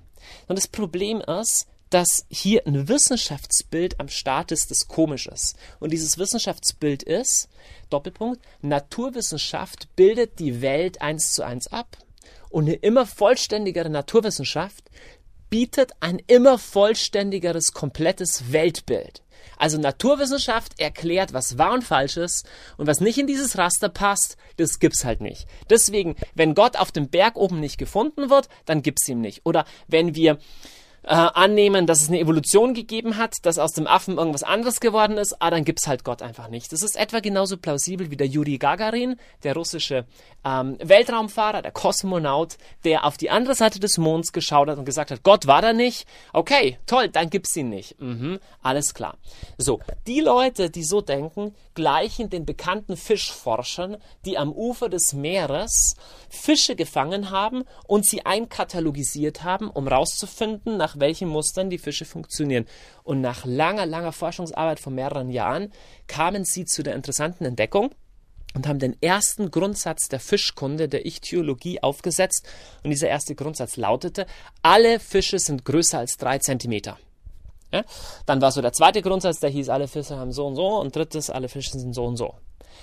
[SPEAKER 1] Und das Problem ist, dass hier ein Wissenschaftsbild am Start ist, das komisch ist. Und dieses Wissenschaftsbild ist, Doppelpunkt, Naturwissenschaft bildet die Welt eins zu eins ab. Und eine immer vollständigere Naturwissenschaft bietet ein immer vollständigeres, komplettes Weltbild. Also Naturwissenschaft erklärt, was wahr und falsch ist und was nicht in dieses Raster passt, das gibt's halt nicht. Deswegen, wenn Gott auf dem Berg oben nicht gefunden wird, dann gibt's ihn nicht. Oder wenn wir äh, annehmen, dass es eine Evolution gegeben hat, dass aus dem Affen irgendwas anderes geworden ist, ah, dann gibt's halt Gott einfach nicht. Das ist etwa genauso plausibel wie der Yuri Gagarin, der russische ähm, Weltraumfahrer, der Kosmonaut, der auf die andere Seite des Monds geschaut hat und gesagt hat, Gott war da nicht. Okay, toll, dann gibt's ihn nicht. Mhm, alles klar. So, die Leute, die so denken, gleichen den bekannten Fischforschern, die am Ufer des Meeres Fische gefangen haben und sie einkatalogisiert haben, um rauszufinden, nach welchen Mustern die Fische funktionieren. Und nach langer, langer Forschungsarbeit von mehreren Jahren kamen sie zu der interessanten Entdeckung, und haben den ersten Grundsatz der Fischkunde, der Ichthyologie, aufgesetzt. Und dieser erste Grundsatz lautete, alle Fische sind größer als drei Zentimeter. Ja? Dann war so der zweite Grundsatz, der hieß, alle Fische haben so und so. Und drittes, alle Fische sind so und so.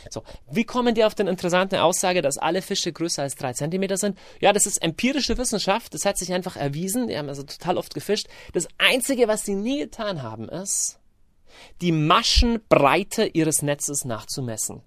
[SPEAKER 1] So, wie kommen die auf den interessanten Aussage, dass alle Fische größer als drei Zentimeter sind? Ja, das ist empirische Wissenschaft. Das hat sich einfach erwiesen. Die haben also total oft gefischt. Das Einzige, was sie nie getan haben, ist, die Maschenbreite ihres Netzes nachzumessen.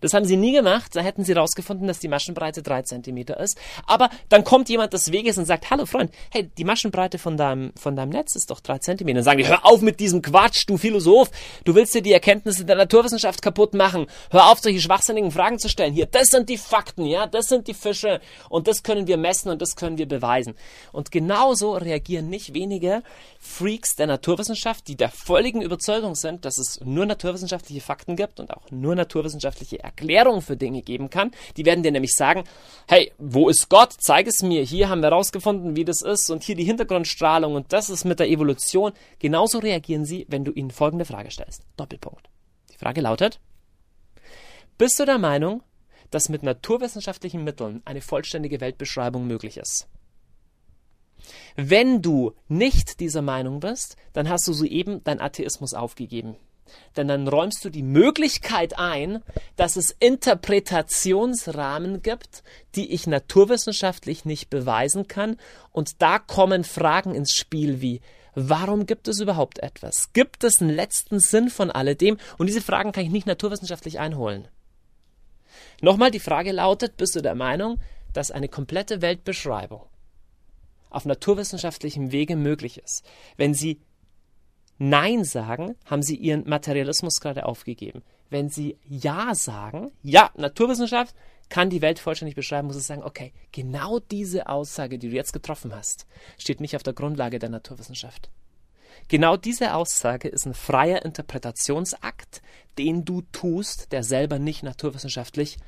[SPEAKER 1] Das haben sie nie gemacht. Da hätten sie herausgefunden, dass die Maschenbreite drei Zentimeter ist. Aber dann kommt jemand des Weges und sagt, hallo Freund, hey, die Maschenbreite von deinem, von deinem Netz ist doch drei Zentimeter. Dann sagen die, hör auf mit diesem Quatsch, du Philosoph. Du willst dir die Erkenntnisse der Naturwissenschaft kaputt machen. Hör auf, solche schwachsinnigen Fragen zu stellen. Hier, das sind die Fakten, ja, das sind die Fische. Und das können wir messen und das können wir beweisen. Und genauso reagieren nicht wenige Freaks der Naturwissenschaft, die der völligen Überzeugung sind, dass es nur naturwissenschaftliche Fakten gibt und auch nur naturwissenschaftliche Erklärung für Dinge geben kann. Die werden dir nämlich sagen, hey, wo ist Gott? Zeig es mir. Hier haben wir herausgefunden, wie das ist und hier die Hintergrundstrahlung und das ist mit der Evolution. Genauso reagieren sie, wenn du ihnen folgende Frage stellst. Doppelpunkt. Die Frage lautet, bist du der Meinung, dass mit naturwissenschaftlichen Mitteln eine vollständige Weltbeschreibung möglich ist? Wenn du nicht dieser Meinung bist, dann hast du soeben dein Atheismus aufgegeben. Denn dann räumst du die Möglichkeit ein, dass es Interpretationsrahmen gibt, die ich naturwissenschaftlich nicht beweisen kann. Und da kommen Fragen ins Spiel wie, warum gibt es überhaupt etwas? Gibt es einen letzten Sinn von alledem? Und diese Fragen kann ich nicht naturwissenschaftlich einholen. Nochmal, die Frage lautet, bist du der Meinung, dass eine komplette Weltbeschreibung auf naturwissenschaftlichem Wege möglich ist, wenn sie Nein sagen, haben sie ihren Materialismus gerade aufgegeben. Wenn sie Ja sagen, ja, Naturwissenschaft kann die Welt vollständig beschreiben, muss es sagen, okay, genau diese Aussage, die du jetzt getroffen hast, steht nicht auf der Grundlage der Naturwissenschaft. Genau diese Aussage ist ein freier Interpretationsakt, den du tust, der selber nicht naturwissenschaftlich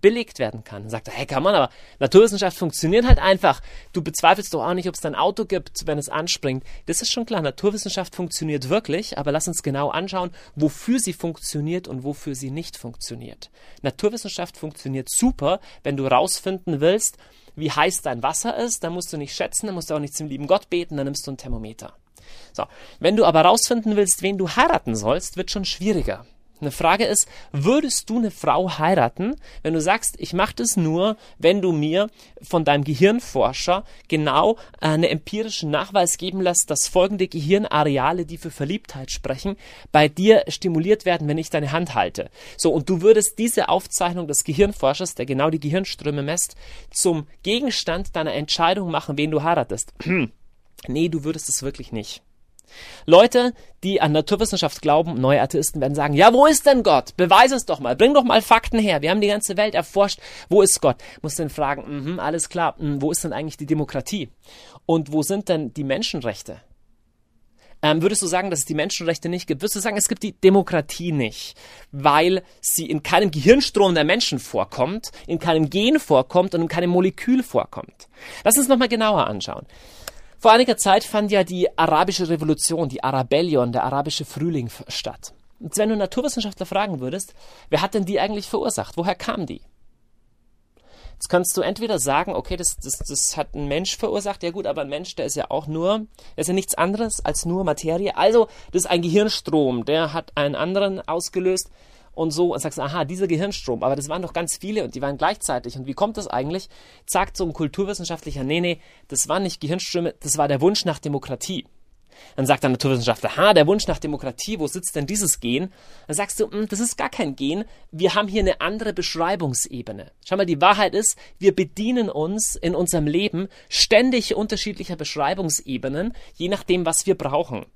[SPEAKER 1] belegt werden kann. Dann sagt er, hey, kann man, aber Naturwissenschaft funktioniert halt einfach. Du bezweifelst doch auch nicht, ob es ein Auto gibt, wenn es anspringt. Das ist schon klar. Naturwissenschaft funktioniert wirklich, aber lass uns genau anschauen, wofür sie funktioniert und wofür sie nicht funktioniert. Naturwissenschaft funktioniert super, wenn du rausfinden willst, wie heiß dein Wasser ist, dann musst du nicht schätzen, dann musst du auch nicht zum lieben Gott beten, dann nimmst du ein Thermometer. So, wenn du aber rausfinden willst, wen du heiraten sollst, wird schon schwieriger. Eine Frage ist, würdest du eine Frau heiraten, wenn du sagst, ich mache das nur, wenn du mir von deinem Gehirnforscher genau äh, einen empirischen Nachweis geben lässt, dass folgende Gehirnareale, die für Verliebtheit sprechen, bei dir stimuliert werden, wenn ich deine Hand halte. So, und du würdest diese Aufzeichnung des Gehirnforschers, der genau die Gehirnströme messt, zum Gegenstand deiner Entscheidung machen, wen du heiratest. [clears throat] nee, du würdest es wirklich nicht. Leute, die an Naturwissenschaft glauben, neue Atheisten werden sagen, ja, wo ist denn Gott? Beweise es doch mal, bring doch mal Fakten her. Wir haben die ganze Welt erforscht. Wo ist Gott? Muss dann fragen, mh, alles klar, mh, wo ist denn eigentlich die Demokratie? Und wo sind denn die Menschenrechte? Ähm, würdest du sagen, dass es die Menschenrechte nicht gibt? Würdest du sagen, es gibt die Demokratie nicht, weil sie in keinem Gehirnstrom der Menschen vorkommt, in keinem Gen vorkommt und in keinem Molekül vorkommt? Lass uns nochmal genauer anschauen. Vor einiger Zeit fand ja die arabische Revolution, die Arabellion, der arabische Frühling statt. Und wenn du Naturwissenschaftler fragen würdest, wer hat denn die eigentlich verursacht? Woher kam die? Jetzt kannst du entweder sagen, okay, das, das, das hat ein Mensch verursacht, ja gut, aber ein Mensch, der ist ja auch nur, der ist ja nichts anderes als nur Materie. Also, das ist ein Gehirnstrom, der hat einen anderen ausgelöst und so und sagst, aha, dieser Gehirnstrom, aber das waren doch ganz viele und die waren gleichzeitig. Und wie kommt das eigentlich? Sagt so ein Kulturwissenschaftlicher, nee, nee, das waren nicht Gehirnströme, das war der Wunsch nach Demokratie. Dann sagt der Naturwissenschaftler, ha, der Wunsch nach Demokratie, wo sitzt denn dieses Gen? Dann sagst du, hm, das ist gar kein Gen, wir haben hier eine andere Beschreibungsebene. Schau mal, die Wahrheit ist, wir bedienen uns in unserem Leben ständig unterschiedlicher Beschreibungsebenen, je nachdem, was wir brauchen.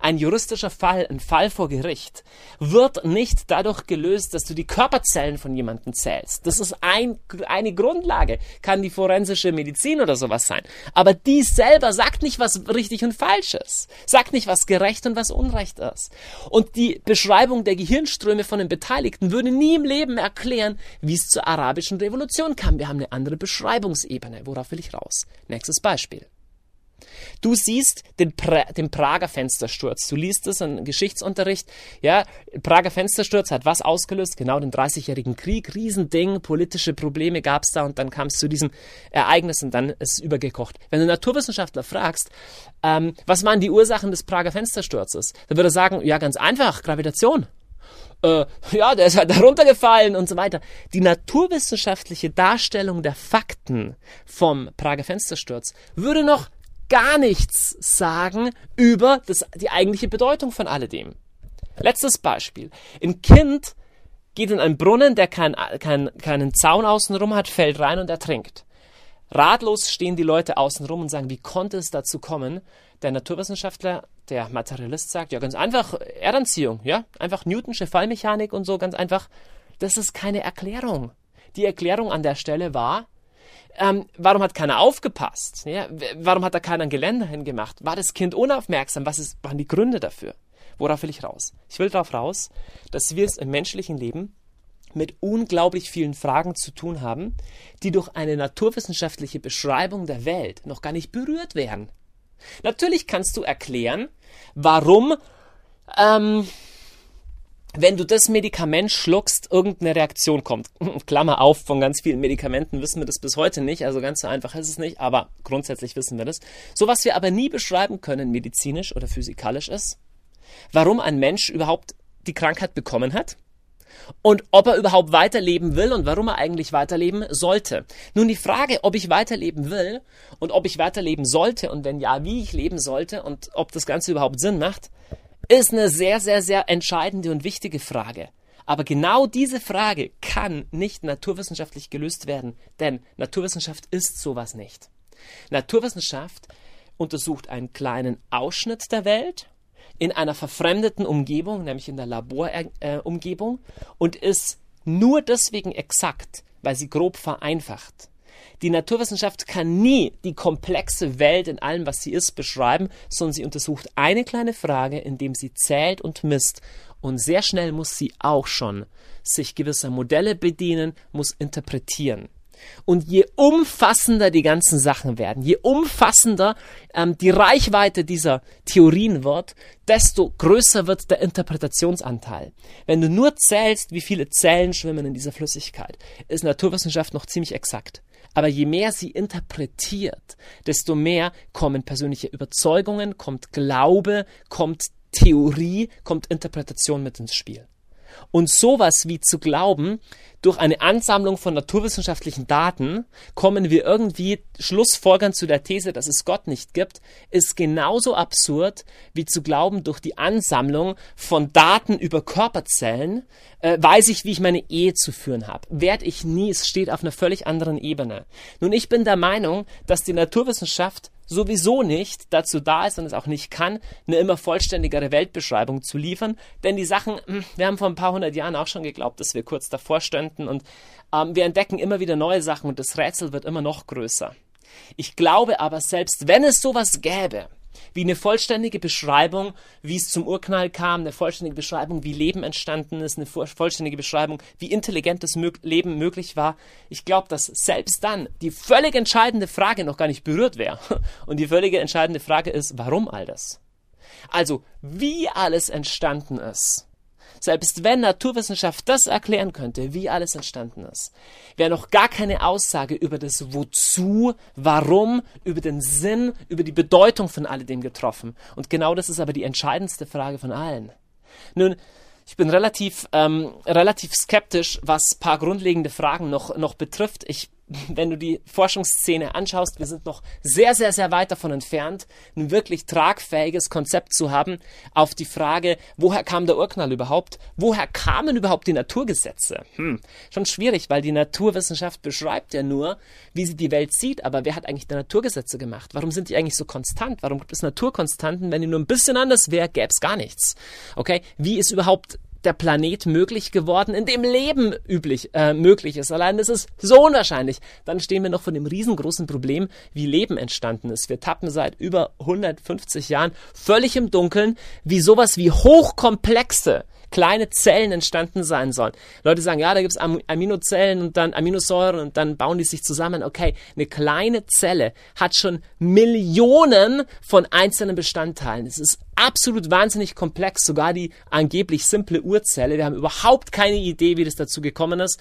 [SPEAKER 1] Ein juristischer Fall, ein Fall vor Gericht, wird nicht dadurch gelöst, dass du die Körperzellen von jemandem zählst. Das ist ein, eine Grundlage. Kann die forensische Medizin oder sowas sein. Aber die selber sagt nicht, was richtig und falsch ist. Sagt nicht, was gerecht und was unrecht ist. Und die Beschreibung der Gehirnströme von den Beteiligten würde nie im Leben erklären, wie es zur arabischen Revolution kam. Wir haben eine andere Beschreibungsebene. Worauf will ich raus? Nächstes Beispiel. Du siehst den, pra den Prager Fenstersturz. Du liest es im Geschichtsunterricht. Ja, Prager Fenstersturz hat was ausgelöst? Genau den 30-jährigen Krieg. Riesending. Politische Probleme gab es da und dann kam es zu diesem Ereignis und dann ist es übergekocht. Wenn du Naturwissenschaftler fragst, ähm, was waren die Ursachen des Prager Fenstersturzes? Dann würde er sagen, ja, ganz einfach, Gravitation. äh, ja, der ist halt da runtergefallen und so weiter. Die naturwissenschaftliche Darstellung der Fakten vom Prager Fenstersturz würde noch gar nichts sagen über das, die eigentliche Bedeutung von alledem. Letztes Beispiel. Ein Kind geht in einen Brunnen, der kein, kein, keinen Zaun außenrum hat, fällt rein und ertrinkt. Ratlos stehen die Leute außenrum und sagen, wie konnte es dazu kommen? Der Naturwissenschaftler, der Materialist sagt, ja, ganz einfach Erdanziehung, ja, einfach Newtonsche Fallmechanik und so, ganz einfach. Das ist keine Erklärung. Die Erklärung an der Stelle war, ähm, warum hat keiner aufgepasst? Ja? Warum hat da keiner ein Geländer hingemacht? War das Kind unaufmerksam? Was ist, waren die Gründe dafür? Worauf will ich raus? Ich will darauf raus, dass wir es im menschlichen Leben mit unglaublich vielen Fragen zu tun haben, die durch eine naturwissenschaftliche Beschreibung der Welt noch gar nicht berührt werden. Natürlich kannst du erklären, warum ähm, wenn du das Medikament schluckst, irgendeine Reaktion kommt. [laughs] Klammer auf, von ganz vielen Medikamenten wissen wir das bis heute nicht, also ganz so einfach ist es nicht, aber grundsätzlich wissen wir das. So was wir aber nie beschreiben können, medizinisch oder physikalisch ist, warum ein Mensch überhaupt die Krankheit bekommen hat und ob er überhaupt weiterleben will und warum er eigentlich weiterleben sollte. Nun die Frage, ob ich weiterleben will und ob ich weiterleben sollte und wenn ja, wie ich leben sollte und ob das Ganze überhaupt Sinn macht, ist eine sehr, sehr, sehr entscheidende und wichtige Frage. Aber genau diese Frage kann nicht naturwissenschaftlich gelöst werden, denn Naturwissenschaft ist sowas nicht. Naturwissenschaft untersucht einen kleinen Ausschnitt der Welt in einer verfremdeten Umgebung, nämlich in der Laborumgebung, äh, und ist nur deswegen exakt, weil sie grob vereinfacht. Die Naturwissenschaft kann nie die komplexe Welt in allem, was sie ist, beschreiben, sondern sie untersucht eine kleine Frage, indem sie zählt und misst. Und sehr schnell muss sie auch schon sich gewisser Modelle bedienen, muss interpretieren. Und je umfassender die ganzen Sachen werden, je umfassender ähm, die Reichweite dieser Theorien wird, desto größer wird der Interpretationsanteil. Wenn du nur zählst, wie viele Zellen schwimmen in dieser Flüssigkeit, ist Naturwissenschaft noch ziemlich exakt. Aber je mehr sie interpretiert, desto mehr kommen persönliche Überzeugungen, kommt Glaube, kommt Theorie, kommt Interpretation mit ins Spiel. Und sowas wie zu glauben, durch eine Ansammlung von naturwissenschaftlichen Daten kommen wir irgendwie Schlussfolgern zu der These, dass es Gott nicht gibt, ist genauso absurd wie zu glauben, durch die Ansammlung von Daten über Körperzellen äh, weiß ich, wie ich meine Ehe zu führen habe. Werd ich nie, es steht auf einer völlig anderen Ebene. Nun, ich bin der Meinung, dass die Naturwissenschaft sowieso nicht dazu da ist und es auch nicht kann, eine immer vollständigere Weltbeschreibung zu liefern. Denn die Sachen, hm, wir haben vor ein paar hundert Jahren auch schon geglaubt, dass wir kurz davor stünden und ähm, wir entdecken immer wieder neue Sachen und das Rätsel wird immer noch größer. Ich glaube aber, selbst wenn es sowas gäbe, wie eine vollständige Beschreibung, wie es zum Urknall kam, eine vollständige Beschreibung, wie Leben entstanden ist, eine vollständige Beschreibung, wie intelligentes Leben möglich war. Ich glaube, dass selbst dann die völlig entscheidende Frage noch gar nicht berührt wäre. [laughs] Und die völlig entscheidende Frage ist, warum all das? Also, wie alles entstanden ist selbst wenn Naturwissenschaft das erklären könnte, wie alles entstanden ist, wäre noch gar keine Aussage über das Wozu, Warum, über den Sinn, über die Bedeutung von alledem getroffen. Und genau das ist aber die entscheidendste Frage von allen. Nun, ich bin relativ, ähm, relativ skeptisch, was paar grundlegende Fragen noch, noch betrifft. Ich wenn du die Forschungsszene anschaust, wir sind noch sehr, sehr, sehr weit davon entfernt, ein wirklich tragfähiges Konzept zu haben auf die Frage, woher kam der Urknall überhaupt? Woher kamen überhaupt die Naturgesetze? Hm, schon schwierig, weil die Naturwissenschaft beschreibt ja nur, wie sie die Welt sieht, aber wer hat eigentlich die Naturgesetze gemacht? Warum sind die eigentlich so konstant? Warum gibt es Naturkonstanten? Wenn die nur ein bisschen anders wäre, gäbe es gar nichts. Okay? Wie ist überhaupt der Planet möglich geworden, in dem Leben üblich äh, möglich ist. Allein das ist so unwahrscheinlich. Dann stehen wir noch vor dem riesengroßen Problem, wie Leben entstanden ist. Wir tappen seit über 150 Jahren völlig im Dunkeln, wie sowas wie hochkomplexe kleine Zellen entstanden sein sollen. Leute sagen, ja, da gibt es Aminozellen und dann Aminosäuren und dann bauen die sich zusammen. Okay, eine kleine Zelle hat schon Millionen von einzelnen Bestandteilen. Es ist absolut wahnsinnig komplex, sogar die angeblich simple Urzelle. Wir haben überhaupt keine Idee, wie das dazu gekommen ist.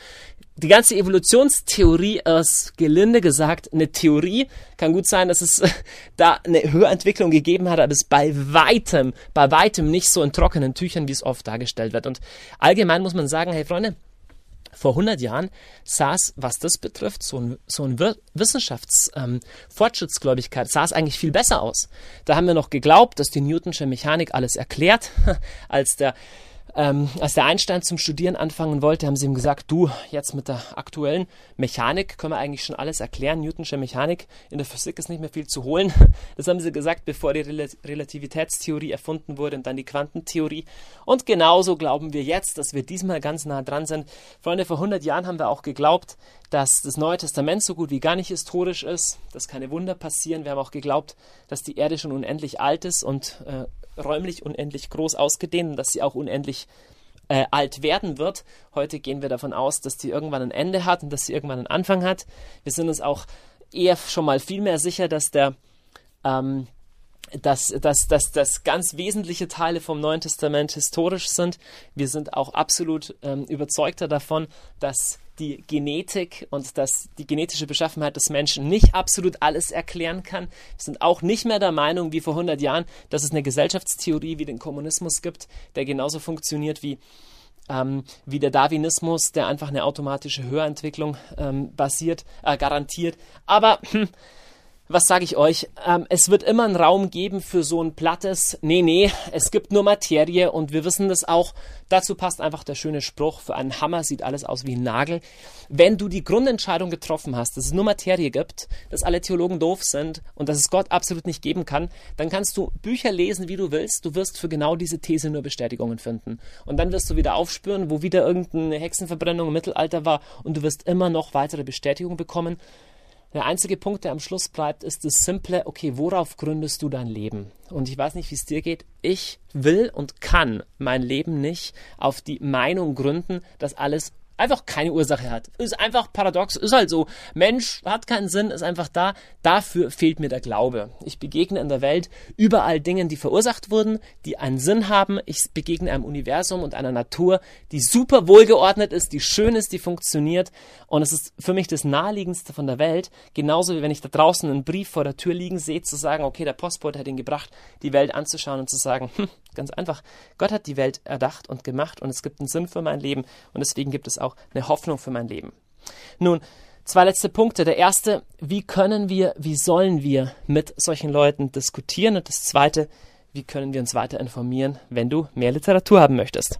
[SPEAKER 1] die ganze Evolutionstheorie ist gelinde gesagt eine Theorie. Kann gut sein, dass es [laughs] da eine Höherentwicklung gegeben hat, aber es bei weitem, bei weitem nicht so in trockenen Tüchern, wie es oft dargestellt wird. Und allgemein muss man sagen, hey Freunde, vor 100 Jahren es, was das betrifft, so ein, so ein Wissenschaftsfortschrittsgläubigkeit, ähm, sah es eigentlich viel besser aus. Da haben wir noch geglaubt, dass die Newtonsche Mechanik alles erklärt, [laughs] als der ähm, als der Einstein zum Studieren anfangen wollte, haben sie ihm gesagt, du, jetzt mit der aktuellen Mechanik können wir eigentlich schon alles erklären. Newtonsche Mechanik, in der Physik ist nicht mehr viel zu holen. [laughs] Das haben sie gesagt, bevor die Rel Relativitätstheorie erfunden wurde und dann die Quantentheorie. Und genauso glauben wir jetzt, dass wir diesmal ganz nah dran sind. Freunde, vor 100 Jahren haben wir auch geglaubt, dass das Neue Testament so gut wie gar nicht historisch ist, dass keine Wunder passieren. Wir haben auch geglaubt, dass die Erde schon unendlich alt ist und äh, räumlich unendlich groß ausgedehnt und dass sie auch unendlich äh, alt werden wird. Heute gehen wir davon aus, dass die irgendwann ein Ende hat und dass sie irgendwann einen Anfang hat. Wir sind uns auch eher schon mal viel mehr sicher, dass der ähm, dass, dass, dass, dass ganz wesentliche Teile vom Neuen Testament historisch sind. Wir sind auch absolut ähm, überzeugter davon, dass die Genetik und dass die genetische Beschaffenheit des Menschen nicht absolut alles erklären kann. Wir sind auch nicht mehr der Meinung wie vor 100 Jahren, dass es eine Gesellschaftstheorie wie den Kommunismus gibt, der genauso funktioniert wie ähm, wie der Darwinismus, der einfach eine automatische Höherentwicklung ähm, basiert, äh, garantiert. Aber hm, was sage ich euch? Ähm, es wird immer einen Raum geben für so ein plattes, nee, nee, es gibt nur Materie und wir wissen das auch. Dazu passt einfach der schöne Spruch, für einen Hammer sieht alles aus wie ein Nagel. Wenn du die Grundentscheidung getroffen hast, dass es nur Materie gibt, dass alle Theologen doof sind und dass es Gott absolut nicht geben kann, dann kannst du Bücher lesen, wie du willst. Du wirst für genau diese These nur Bestätigungen finden. Und dann wirst du wieder aufspüren, wo wieder irgendeine Hexenverbrennung im Mittelalter war und du wirst immer noch weitere Bestätigungen bekommen. Der einzige Punkt, der am Schluss bleibt, ist das simple, okay, worauf gründest du dein Leben? Und ich weiß nicht, wie es dir geht. Ich will und kann mein Leben nicht auf die Meinung gründen, dass alles einfach keine Ursache hat. Ist einfach paradox, ist halt so. Mensch hat keinen Sinn, ist einfach da. Dafür fehlt mir der Glaube. Ich begegne in der Welt überall Dingen, die verursacht wurden, die einen Sinn haben. Ich begegne einem Universum und einer Natur, die super wohlgeordnet ist, die schön ist, die funktioniert. Und es ist für mich das naheliegendste von der Welt. Genauso wie wenn ich da draußen einen Brief vor der Tür liegen sehe, zu sagen, okay, der Postbote hat ihn gebracht, die Welt anzuschauen und zu sagen, hm, ganz einfach, Gott hat die Welt erdacht und gemacht und es gibt einen Sinn für mein Leben und deswegen gibt es auch eine Hoffnung für mein Leben. Nun, zwei letzte Punkte. Der erste, wie können wir, wie sollen wir mit solchen Leuten diskutieren? Und das zweite, wie können wir uns weiter informieren, wenn du mehr Literatur haben möchtest?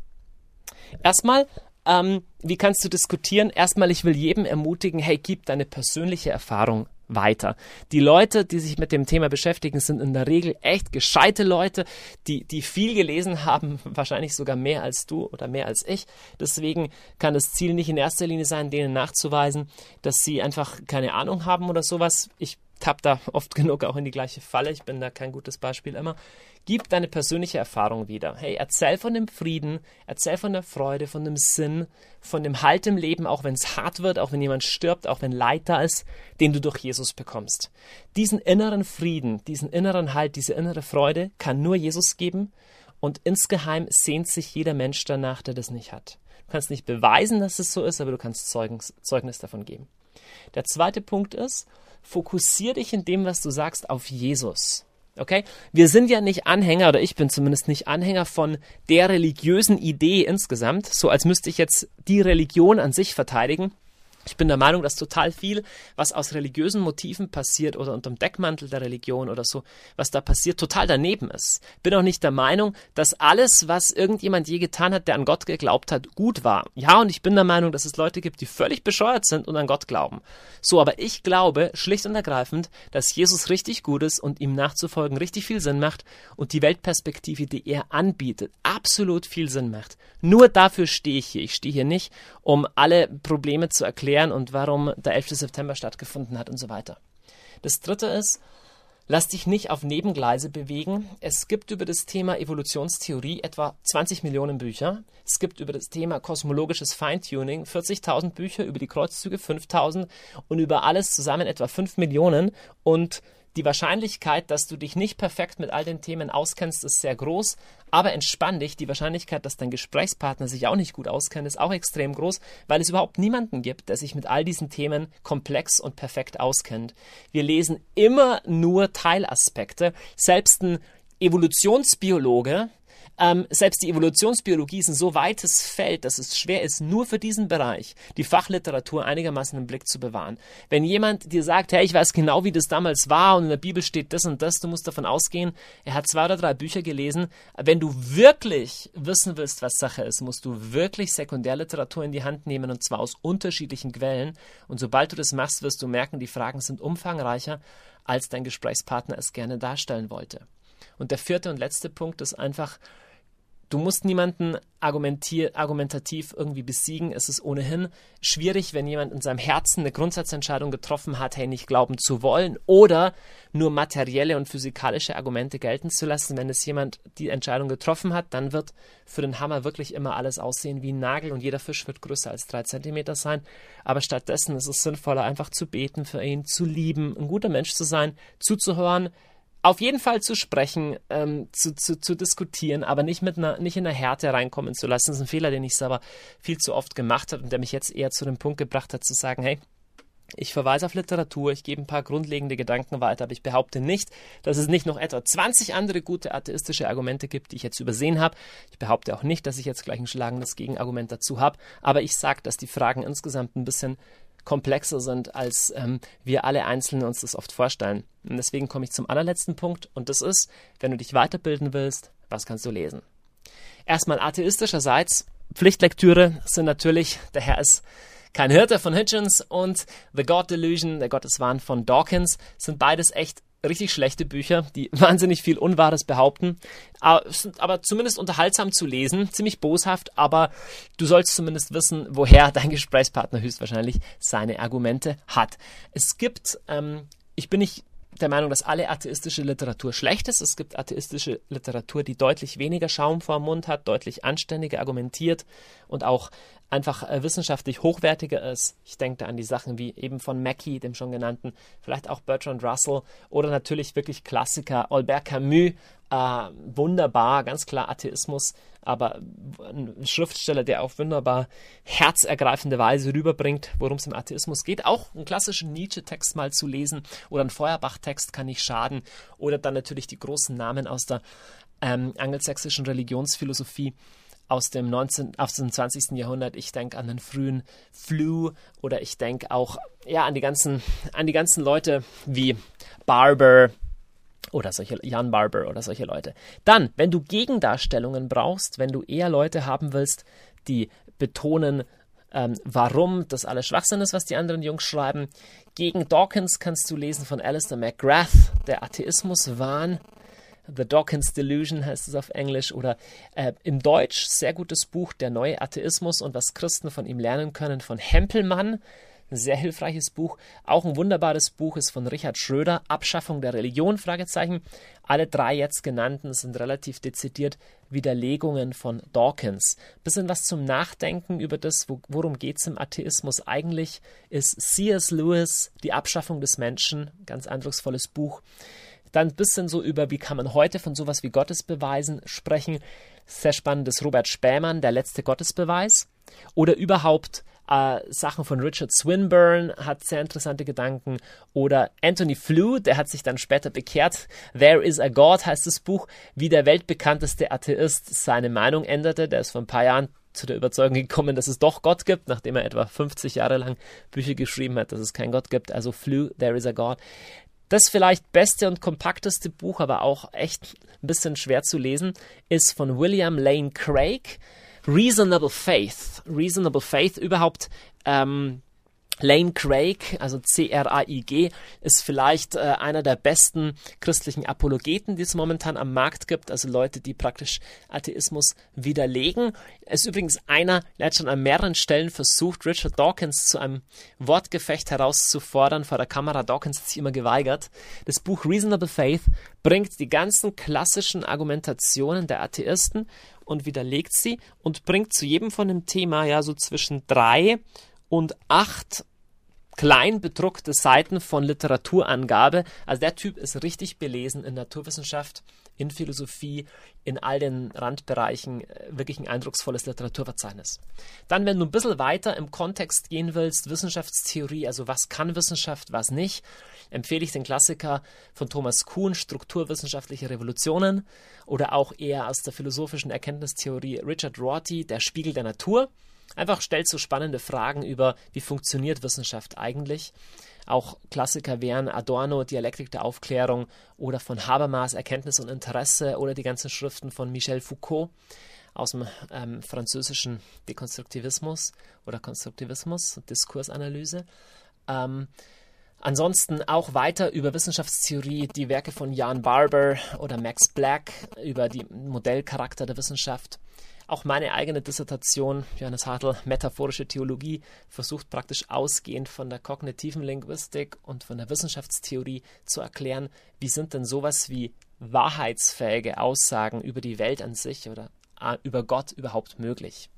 [SPEAKER 1] Erstmal, ähm, wie kannst du diskutieren? Erstmal, ich will jedem ermutigen, hey, gib deine persönliche Erfahrung weiter. Die Leute, die sich mit dem Thema beschäftigen, sind in der Regel echt gescheite Leute, die, die viel gelesen haben, [laughs] wahrscheinlich sogar mehr als du oder mehr als ich. Deswegen kann das Ziel nicht in erster Linie sein, denen nachzuweisen, dass sie einfach keine Ahnung haben oder sowas. Ich tapp da [laughs] oft genug auch in die gleiche Falle. Ich bin da kein gutes Beispiel immer. Gib deine persönliche Erfahrung wieder. Hey, erzähl von dem Frieden, erzähl von der Freude, von dem Sinn, von dem Halt im Leben, auch wenn es hart wird, auch wenn jemand stirbt, auch wenn Leid da ist, den du durch Jesus bekommst. Diesen inneren Frieden, diesen inneren Halt, diese innere Freude kann nur Jesus geben und insgeheim sehnt sich jeder Mensch danach, der das nicht hat. Du kannst nicht beweisen, dass es so ist, aber du kannst Zeugnis davon geben. Der zweite Punkt ist, fokussier dich in dem, was du sagst, auf Jesus. Okay? Wir sind ja nicht Anhänger, oder ich bin zumindest nicht Anhänger von der religiösen Idee insgesamt, so als müsste ich jetzt die Religion an sich verteidigen. Ich bin der Meinung, dass total viel, was aus religiösen Motiven passiert oder unter dem Deckmantel der Religion oder so, was da passiert, total daneben ist. Bin auch nicht der Meinung, dass alles, was irgendjemand je getan hat, der an Gott geglaubt hat, gut war. Ja, und ich bin der Meinung, dass es Leute gibt, die völlig bescheuert sind und an Gott glauben. So, aber ich glaube schlicht und ergreifend, dass Jesus richtig gut ist und ihm nachzufolgen richtig viel Sinn macht und die Weltperspektive, die er anbietet, absolut viel Sinn macht. Nur dafür stehe ich hier. Ich stehe hier nicht, um alle Probleme zu erklären, erklären und warum der 11. September stattgefunden hat und so weiter. Das dritte ist, lass dich nicht auf Nebengleise bewegen. Es gibt über das Thema Evolutionstheorie etwa 20 Millionen Bücher. Es gibt über das Thema kosmologisches Feintuning 40.000 Bücher, über die Kreuzzüge 5.000 und über alles zusammen etwa 5 Millionen. Und die Wahrscheinlichkeit, dass du dich nicht perfekt mit all den Themen auskennst, ist sehr groß, aber entspann dich, die Wahrscheinlichkeit, dass dein Gesprächspartner sich auch nicht gut auskennt, ist auch extrem groß, weil es überhaupt niemanden gibt, der sich mit all diesen Themen komplex und perfekt auskennt. Wir lesen immer nur Teilaspekte. Selbst ein Evolutionsbiologe ähm, selbst die Evolutionsbiologie ist ein so weites Feld, dass es schwer ist, nur für diesen Bereich die Fachliteratur einigermaßen im Blick zu bewahren. Wenn jemand dir sagt, hey, ich weiß genau, wie das damals war und in der Bibel steht das und das, du musst davon ausgehen, er hat zwei oder drei Bücher gelesen. Wenn du wirklich wissen willst, was Sache ist, musst du wirklich Sekundärliteratur in die Hand nehmen und zwar aus unterschiedlichen Quellen. Und sobald du das machst, wirst du merken, die Fragen sind umfangreicher, als dein Gesprächspartner es gerne darstellen wollte. Und der vierte und letzte Punkt ist einfach, Du musst niemanden argumentativ irgendwie besiegen. Es ist ohnehin schwierig, wenn jemand in seinem Herzen eine Grundsatzentscheidung getroffen hat, hey, nicht glauben zu wollen oder nur materielle und physikalische Argumente gelten zu lassen. Wenn es jemand die Entscheidung getroffen hat, dann wird für den Hammer wirklich immer alles aussehen wie ein Nagel und jeder Fisch wird größer als drei Zentimeter sein. Aber stattdessen ist es sinnvoller, einfach zu beten für ihn, zu lieben, ein guter Mensch zu sein, zuzuhören, auf jeden Fall zu sprechen, ähm, zu, zu, zu diskutieren, aber nicht mit einer, nicht in einer Härte reinkommen zu lassen. Das ist ein Fehler, den ich selber viel zu oft gemacht habe und der mich jetzt eher zu dem Punkt gebracht hat, zu sagen, hey, ich verweise auf Literatur, ich gebe ein paar grundlegende Gedanken weiter, aber ich behaupte nicht, dass es nicht noch etwa 20 andere gute atheistische Argumente gibt, die ich jetzt übersehen habe. Ich behaupte auch nicht, dass ich jetzt gleich ein schlagendes Gegenargument dazu habe, aber ich sage, dass die Fragen insgesamt ein bisschen komplexer sind, als ähm, wir alle Einzelnen uns das oft vorstellen. Und deswegen komme ich zum allerletzten Punkt und das ist, wenn du dich weiterbilden willst, was kannst du lesen? Erstmal atheistischerseits, Pflichtlektüre sind natürlich, der Herr ist kein Hirte von Hitchens und The God Delusion, der Gotteswahn von Dawkins, sind beides echt richtig schlechte Bücher, die [laughs] wahnsinnig viel Unwahres behaupten, aber zumindest unterhaltsam zu lesen, ziemlich boshaft, aber du sollst zumindest wissen, woher [laughs] dein Gesprächspartner höchstwahrscheinlich seine Argumente hat. Es gibt, ähm, ich bin nicht der Meinung, dass alle atheistische Literatur schlecht ist. Es gibt atheistische Literatur, die deutlich weniger Schaum vor dem Mund hat, deutlich anständiger argumentiert und auch einfach äh, wissenschaftlich hochwertiger ist. Ich denke da an die Sachen wie eben von Mackie, dem schon genannten, vielleicht auch Bertrand Russell oder natürlich wirklich Klassiker, Albert Camus, äh, wunderbar, ganz klar Atheismus, aber ein Schriftsteller, der auf wunderbar herzergreifende Weise rüberbringt, worum es im Atheismus geht. Auch einen klassischen Nietzsche-Text mal zu lesen oder einen Feuerbach-Text kann nicht schaden. Oder dann natürlich die großen Namen aus der ähm, angelsächsischen Religionsphilosophie aus dem 19, aus dem 20. Jahrhundert. Ich denke an den frühen Flu oder ich denke auch ja an die ganzen an die ganzen Leute wie Barber oder solche Jan Barber oder solche Leute. Dann, wenn du Gegendarstellungen brauchst, wenn du eher Leute haben willst, die betonen, ähm, warum das alles Schwachsinn ist, was die anderen Jungs schreiben. Gegen Dawkins kannst du lesen von Alistair McGrath, der Atheismuswahn. The Dawkins Delusion heißt es auf Englisch oder äh, im Deutsch sehr gutes Buch Der neue Atheismus und was Christen von ihm lernen können von Hempelmann. Ein sehr hilfreiches Buch. Auch ein wunderbares Buch ist von Richard Schröder, Abschaffung der Religion, Fragezeichen. Alle drei jetzt genannten sind relativ dezidiert Widerlegungen von Dawkins. Bisschen was zum Nachdenken über das, worum geht es im Atheismus eigentlich, ist C.S. Lewis, Die Abschaffung des Menschen, ganz eindrucksvolles Buch. Dann ein bisschen so über, wie kann man heute von sowas wie Gottesbeweisen sprechen. Sehr spannend ist Robert Spähmann, der letzte Gottesbeweis. Oder überhaupt äh, Sachen von Richard Swinburne hat sehr interessante Gedanken. Oder Anthony Flew, der hat sich dann später bekehrt. There is a God heißt das Buch, wie der weltbekannteste Atheist seine Meinung änderte. Der ist vor ein paar Jahren zu der Überzeugung gekommen, dass es doch Gott gibt, nachdem er etwa 50 Jahre lang Bücher geschrieben hat, dass es keinen Gott gibt. Also Flew, There is a God. Das vielleicht beste und kompakteste Buch, aber auch echt ein bisschen schwer zu lesen, ist von William Lane Craig. Reasonable Faith. Reasonable Faith überhaupt. Ähm, Lane Craig, also C-R-A-I-G, ist vielleicht äh, einer der besten christlichen Apologeten, die es momentan am Markt gibt, also Leute, die praktisch Atheismus widerlegen. Er ist übrigens einer, der hat schon an mehreren Stellen versucht, Richard Dawkins zu einem Wortgefecht herauszufordern vor der Kamera. Dawkins hat sich immer geweigert. Das Buch Reasonable Faith bringt die ganzen klassischen Argumentationen der Atheisten und widerlegt sie und bringt zu jedem von dem Thema ja so zwischen drei und acht klein bedruckte Seiten von Literaturangabe. Also der Typ ist richtig belesen in Naturwissenschaft, in Philosophie, in all den Randbereichen. Äh, wirklich ein eindrucksvolles Literaturverzeichnis. Dann, wenn du ein bisschen weiter im Kontext gehen willst, Wissenschaftstheorie, also was kann Wissenschaft, was nicht, empfehle ich den Klassiker von Thomas Kuhn, Strukturwissenschaftliche Revolutionen, oder auch eher aus der philosophischen Erkenntnistheorie Richard Rorty, Der Spiegel der Natur. Einfach stellt so spannende Fragen über, wie funktioniert Wissenschaft eigentlich. Auch Klassiker wären Adorno, Dialektik der Aufklärung oder von Habermas, Erkenntnis und Interesse oder die ganzen Schriften von Michel Foucault aus dem ähm, französischen Dekonstruktivismus oder Konstruktivismus, Diskursanalyse. Ähm, Ansonsten auch weiter über Wissenschaftstheorie, die Werke von Jan Barber oder Max Black über die Modellcharakter der Wissenschaft. Auch meine eigene Dissertation, Johannes Hartl, Metaphorische Theologie, versucht praktisch ausgehend von der kognitiven Linguistik und von der Wissenschaftstheorie zu erklären, wie sind denn sowas wie wahrheitsfähige Aussagen über die Welt an sich oder über Gott überhaupt möglich?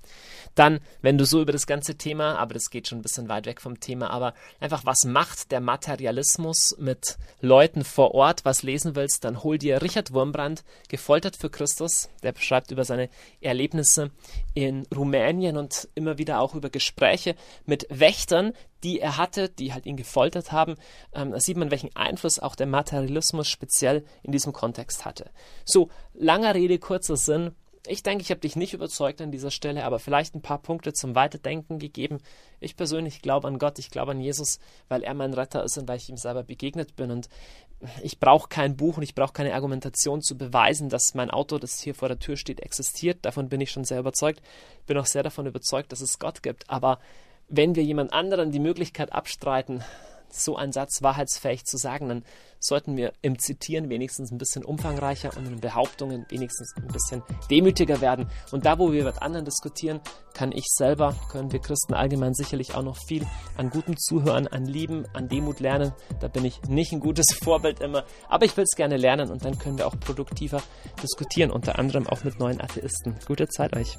[SPEAKER 1] Dann, wenn du so über das ganze Thema, aber das geht schon ein bisschen weit weg vom Thema, aber einfach, was macht der Materialismus mit Leuten vor Ort, was lesen willst, dann hol dir Richard Wurmbrand, Gefoltert für Christus, der beschreibt über seine Erlebnisse in Rumänien und immer wieder auch über Gespräche mit Wächtern, die er hatte, die halt ihn gefoltert haben. Ähm, da sieht man, welchen Einfluss auch der Materialismus speziell in diesem Kontext hatte. So, langer Rede, kurzer Sinn. Ich denke, ich habe dich nicht überzeugt an dieser Stelle, aber vielleicht ein paar Punkte zum Weiterdenken gegeben. Ich persönlich glaube an Gott, ich glaube an Jesus, weil er mein Retter ist und weil ich ihm selber begegnet bin. Und ich brauche kein Buch und ich brauche keine Argumentation zu beweisen, dass mein Auto, das hier vor der Tür steht, existiert. Davon bin ich schon sehr überzeugt. Bin auch sehr davon überzeugt, dass es Gott gibt. Aber wenn wir jemand anderen die Möglichkeit abstreiten, so einen Satz wahrheitsfähig zu sagen, dann sollten wir im Zitieren wenigstens ein bisschen umfangreicher und in Behauptungen wenigstens ein bisschen demütiger werden. Und da, wo wir mit anderen diskutieren, kann ich selber, können wir Christen allgemein sicherlich auch noch viel an gutem Zuhören, an Lieben, an Demut lernen. Da bin ich nicht ein gutes [laughs] Vorbild immer, aber ich will es gerne lernen und dann können wir auch produktiver diskutieren, unter anderem auch mit neuen Atheisten. Gute Zeit euch.